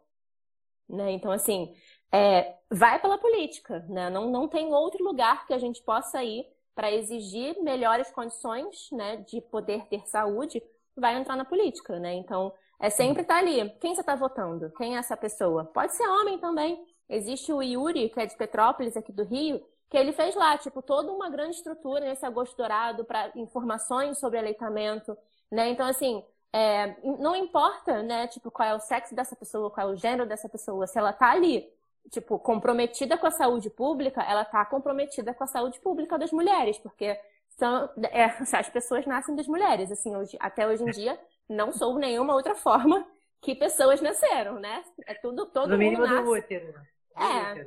Speaker 1: Né? Então, assim, é, vai pela política, né? Não, não tem outro lugar que a gente possa ir para exigir melhores condições né, de poder ter saúde, vai entrar na política, né? Então, é sempre estar tá ali. Quem você está votando? Quem é essa pessoa? Pode ser homem também. Existe o Yuri, que é de Petrópolis, aqui do Rio, que ele fez lá, tipo, toda uma grande estrutura nesse agosto dourado para informações sobre aleitamento, né? Então, assim, é, não importa, né, tipo, qual é o sexo dessa pessoa, qual é o gênero dessa pessoa, se ela tá ali tipo, comprometida com a saúde pública, ela está comprometida com a saúde pública das mulheres, porque são, é, as pessoas nascem das mulheres. Assim, hoje, até hoje em dia, não sou nenhuma outra forma que pessoas nasceram, né? É tudo, todo
Speaker 2: no
Speaker 1: mundo
Speaker 2: nasce. Do útero.
Speaker 1: É,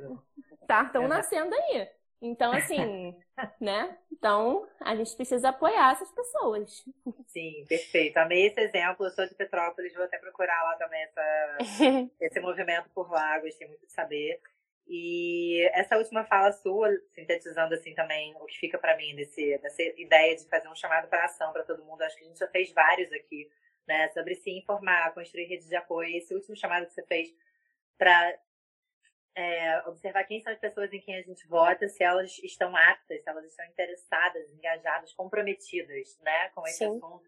Speaker 1: tá, estão é. nascendo aí. Então, assim, né? Então, a gente precisa apoiar essas pessoas.
Speaker 2: Sim, perfeito. Amei esse exemplo. Eu sou de Petrópolis, vou até procurar lá também essa, esse movimento por lá. Gostei muito de saber. E essa última fala sua, sintetizando assim também o que fica para mim desse, dessa ideia de fazer um chamado para ação para todo mundo. Acho que a gente já fez vários aqui, né? Sobre se informar, construir redes de apoio. Esse último chamado que você fez para é, observar quem são as pessoas em quem a gente vota, se elas estão aptas, se elas estão interessadas, engajadas, comprometidas, né, com esse Sim. assunto.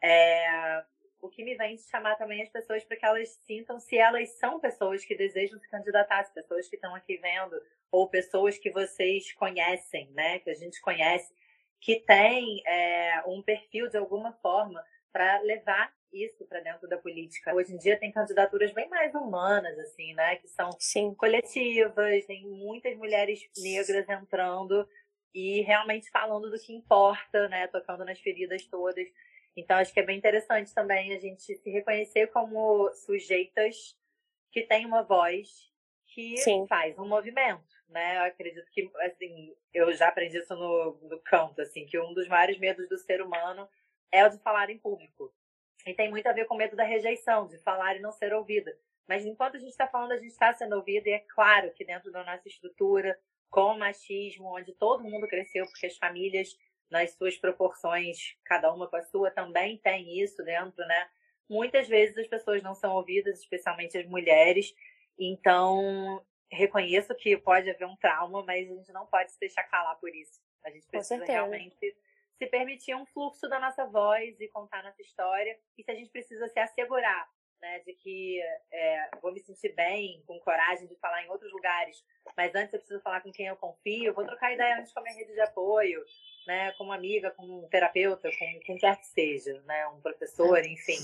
Speaker 2: É, o que me vem de chamar também as pessoas para que elas sintam se elas são pessoas que desejam se candidatar, se pessoas que estão aqui vendo, ou pessoas que vocês conhecem, né, que a gente conhece, que tem é, um perfil de alguma forma para levar isso para dentro da política. Hoje em dia tem candidaturas bem mais humanas, assim, né? Que são Sim. coletivas, tem muitas mulheres negras entrando e realmente falando do que importa, né? Tocando nas feridas todas. Então acho que é bem interessante também a gente se reconhecer como sujeitas que têm uma voz que Sim. faz um movimento, né? Eu acredito que, assim, eu já aprendi isso no, no canto, assim, que um dos maiores medos do ser humano é o de falar em público. E tem muito a ver com medo da rejeição, de falar e não ser ouvida. Mas enquanto a gente está falando, a gente está sendo ouvida, e é claro que dentro da nossa estrutura, com o machismo, onde todo mundo cresceu, porque as famílias, nas suas proporções, cada uma com a sua, também tem isso dentro, né? Muitas vezes as pessoas não são ouvidas, especialmente as mulheres. Então, reconheço que pode haver um trauma, mas a gente não pode se deixar calar por isso. A gente precisa realmente se permitir um fluxo da nossa voz e contar nossa história. E se a gente precisa se assegurar né, de que é, vou me sentir bem, com coragem de falar em outros lugares, mas antes eu preciso falar com quem eu confio, vou trocar ideia antes com a minha rede de apoio, né, com uma amiga, com um terapeuta, com quem quer que seja, né, um professor, enfim.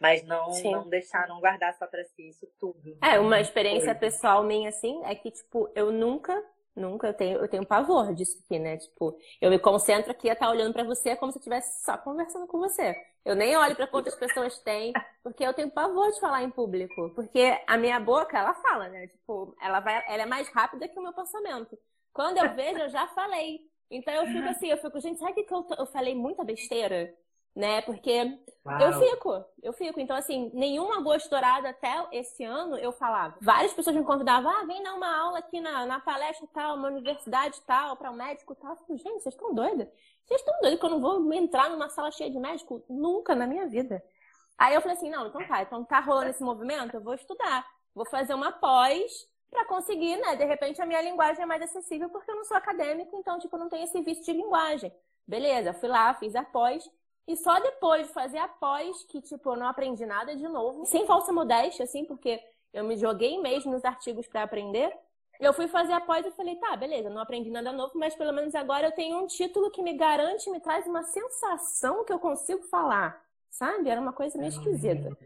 Speaker 2: Mas não, não deixar, não guardar só para si isso tudo.
Speaker 1: É, uma experiência pessoal minha, assim, é que, tipo, eu nunca Nunca, eu tenho, eu tenho pavor disso aqui, né? Tipo, eu me concentro aqui a estar tá olhando para você como se eu estivesse só conversando com você. Eu nem olho para quantas pessoas tem, porque eu tenho pavor de falar em público. Porque a minha boca, ela fala, né? Tipo, ela, vai, ela é mais rápida que o meu pensamento. Quando eu vejo, eu já falei. Então eu fico assim, eu fico, gente, sabe que eu, eu falei muita besteira? Né? Porque Uau. eu fico, eu fico. Então, assim, nenhuma gosto dourada até esse ano eu falava. Várias pessoas me convidavam, ah, vem dar uma aula aqui na, na palestra tal, uma universidade tal, para um médico tal. Eu fico, gente, vocês estão doidos? Vocês estão doidos que eu não vou entrar numa sala cheia de médico? Nunca na minha vida. Aí eu falei assim, não, então tá, então tá rolando esse movimento, eu vou estudar. Vou fazer uma pós para conseguir, né? De repente a minha linguagem é mais acessível porque eu não sou acadêmica, então, tipo, não tenho esse vício de linguagem. Beleza, fui lá, fiz a pós. E só depois de fazer a pós que, tipo, eu não aprendi nada de novo. Sem falsa modéstia, assim, porque eu me joguei mesmo nos artigos para aprender. Eu fui fazer a pós e falei, tá, beleza, não aprendi nada novo, mas pelo menos agora eu tenho um título que me garante, me traz uma sensação que eu consigo falar, sabe? Era uma coisa meio esquisita.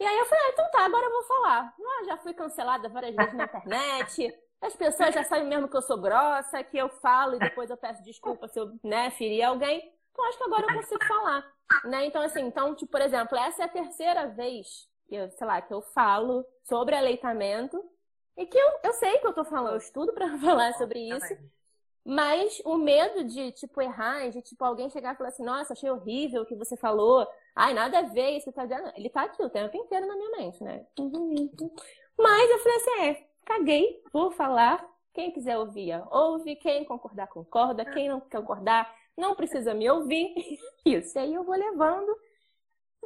Speaker 1: E aí eu falei, ah, então tá, agora eu vou falar. Ah, já fui cancelada várias vezes na internet. As pessoas já sabem mesmo que eu sou grossa, que eu falo e depois eu peço desculpa se eu, né, ferir alguém. Então acho que agora eu consigo falar, né? Então assim, então, tipo, por exemplo, essa é a terceira vez que eu, sei lá, que eu falo sobre aleitamento e que eu, eu sei que eu tô falando, eu estudo para falar sobre isso. Mas o medo de, tipo, errar, de, tipo, alguém chegar e falar assim, nossa, achei horrível o que você falou. Ai, nada a ver isso que tá dizendo. Ele tá aqui o tempo inteiro na minha mente, né? Mas eu falei assim, é, caguei, vou falar. Quem quiser ouvir, ouve. Quem concordar, concorda. Quem não concordar, não precisa me ouvir. Isso. E aí eu vou levando.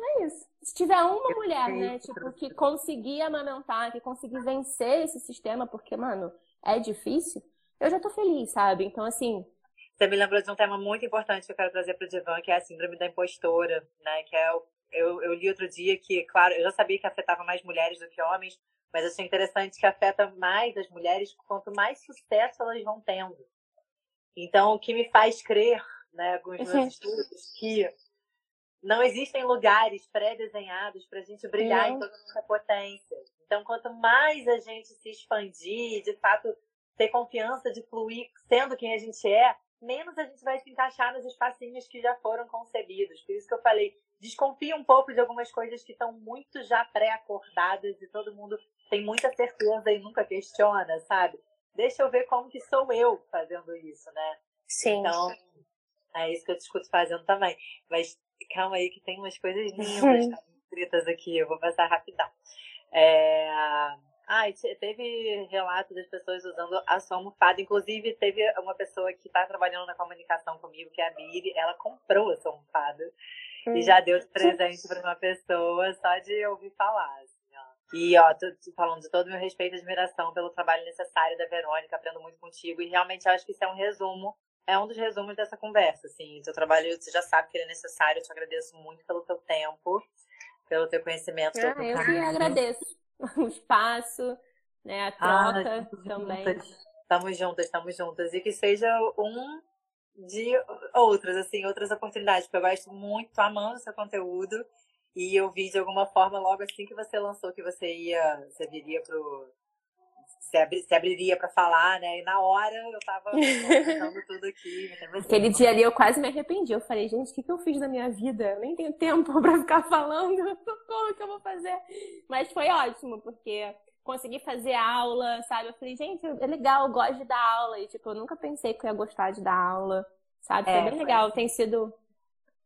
Speaker 1: É isso. Se tiver uma mulher, né, tipo, que conseguir amamentar, que conseguir vencer esse sistema, porque, mano, é difícil, eu já tô feliz, sabe? Então, assim.
Speaker 2: Você me lembrou de um tema muito importante que eu quero trazer para o Divan, que é a síndrome da impostora, né? Que é o, eu, eu li outro dia que, claro, eu já sabia que afetava mais mulheres do que homens, mas achei interessante que afeta mais as mulheres quanto mais sucesso elas vão tendo. Então, o que me faz crer né, os meus uhum. estudos, que não existem lugares pré-desenhados para a gente brilhar uhum. em toda a nossa potência. Então, quanto mais a gente se expandir, de fato, ter confiança de fluir sendo quem a gente é, menos a gente vai se encaixar nos espacinhos que já foram concebidos. Por isso que eu falei, desconfia um pouco de algumas coisas que estão muito já pré-acordadas e todo mundo tem muita certeza e nunca questiona, sabe? Deixa eu ver como que sou eu fazendo isso, né?
Speaker 1: Sim.
Speaker 2: Então, é isso que eu discuto fazendo também. Mas calma aí que tem umas coisas lindas tá? escritas aqui, eu vou passar rapidão. É... Ah, teve relatos das pessoas usando a sua almofada. Inclusive, teve uma pessoa que está trabalhando na comunicação comigo, que é a Miri, ela comprou a sua almofada hum. e já deu de presente para uma pessoa só de ouvir falar. Assim, ó. E, ó, tô, tô falando de todo o meu respeito e admiração pelo trabalho necessário da Verônica, aprendo muito contigo. E realmente acho que isso é um resumo, é um dos resumos dessa conversa. Assim, seu trabalho, você já sabe que ele é necessário. Eu te agradeço muito pelo teu tempo, pelo teu conhecimento.
Speaker 1: Ah, eu que agradeço. o espaço, né? A troca ah, também.
Speaker 2: Estamos juntas, estamos juntas. E que seja um de outras, assim, outras oportunidades, porque eu gosto muito, tô amando seu conteúdo. E eu vi de alguma forma, logo assim que você lançou, que você ia, você viria pro. Se, abri, se abriria para falar, né? E na hora eu tava pensando tudo aqui.
Speaker 1: Aquele dia ali eu quase me arrependi. Eu falei, gente, o que, que eu fiz da minha vida? Eu nem tenho tempo para ficar falando. Como que eu vou fazer? Mas foi ótimo, porque consegui fazer aula, sabe? Eu falei, gente, é legal, eu gosto de dar aula. E, tipo, eu nunca pensei que eu ia gostar de dar aula, sabe? Foi é, bem legal. Foi. Tem sido.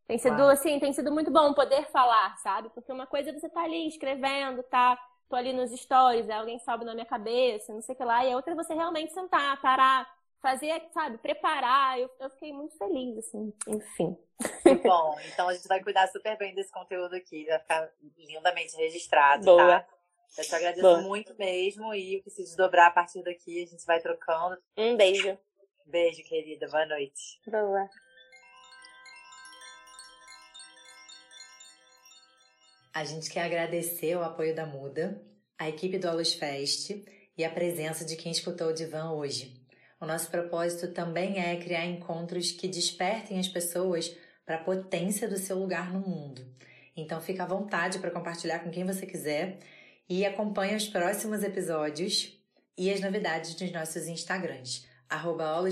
Speaker 1: Tem sido, assim, tem sido muito bom poder falar, sabe? Porque uma coisa é você tá ali escrevendo, tá? Tô ali nos stories, alguém sobe na minha cabeça, não sei o que lá. E a outra é você realmente sentar, parar, fazer, sabe, preparar. Eu, eu fiquei muito feliz, assim, enfim.
Speaker 2: Bom, então a gente vai cuidar super bem desse conteúdo aqui, vai ficar lindamente registrado,
Speaker 1: Boa.
Speaker 2: tá? Eu te agradeço Boa. muito mesmo e o que se desdobrar a partir daqui, a gente vai trocando.
Speaker 1: Um beijo.
Speaker 2: Beijo, querida. Boa noite.
Speaker 1: Boa.
Speaker 2: A gente quer agradecer o apoio da Muda, a equipe do Alus Fest e a presença de quem escutou o Divã hoje. O nosso propósito também é criar encontros que despertem as pessoas para a potência do seu lugar no mundo. Então fica à vontade para compartilhar com quem você quiser e acompanhe os próximos episódios e as novidades nos nossos Instagrams, arroba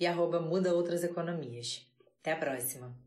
Speaker 2: e arroba Muda Outras Economias. Até a próxima!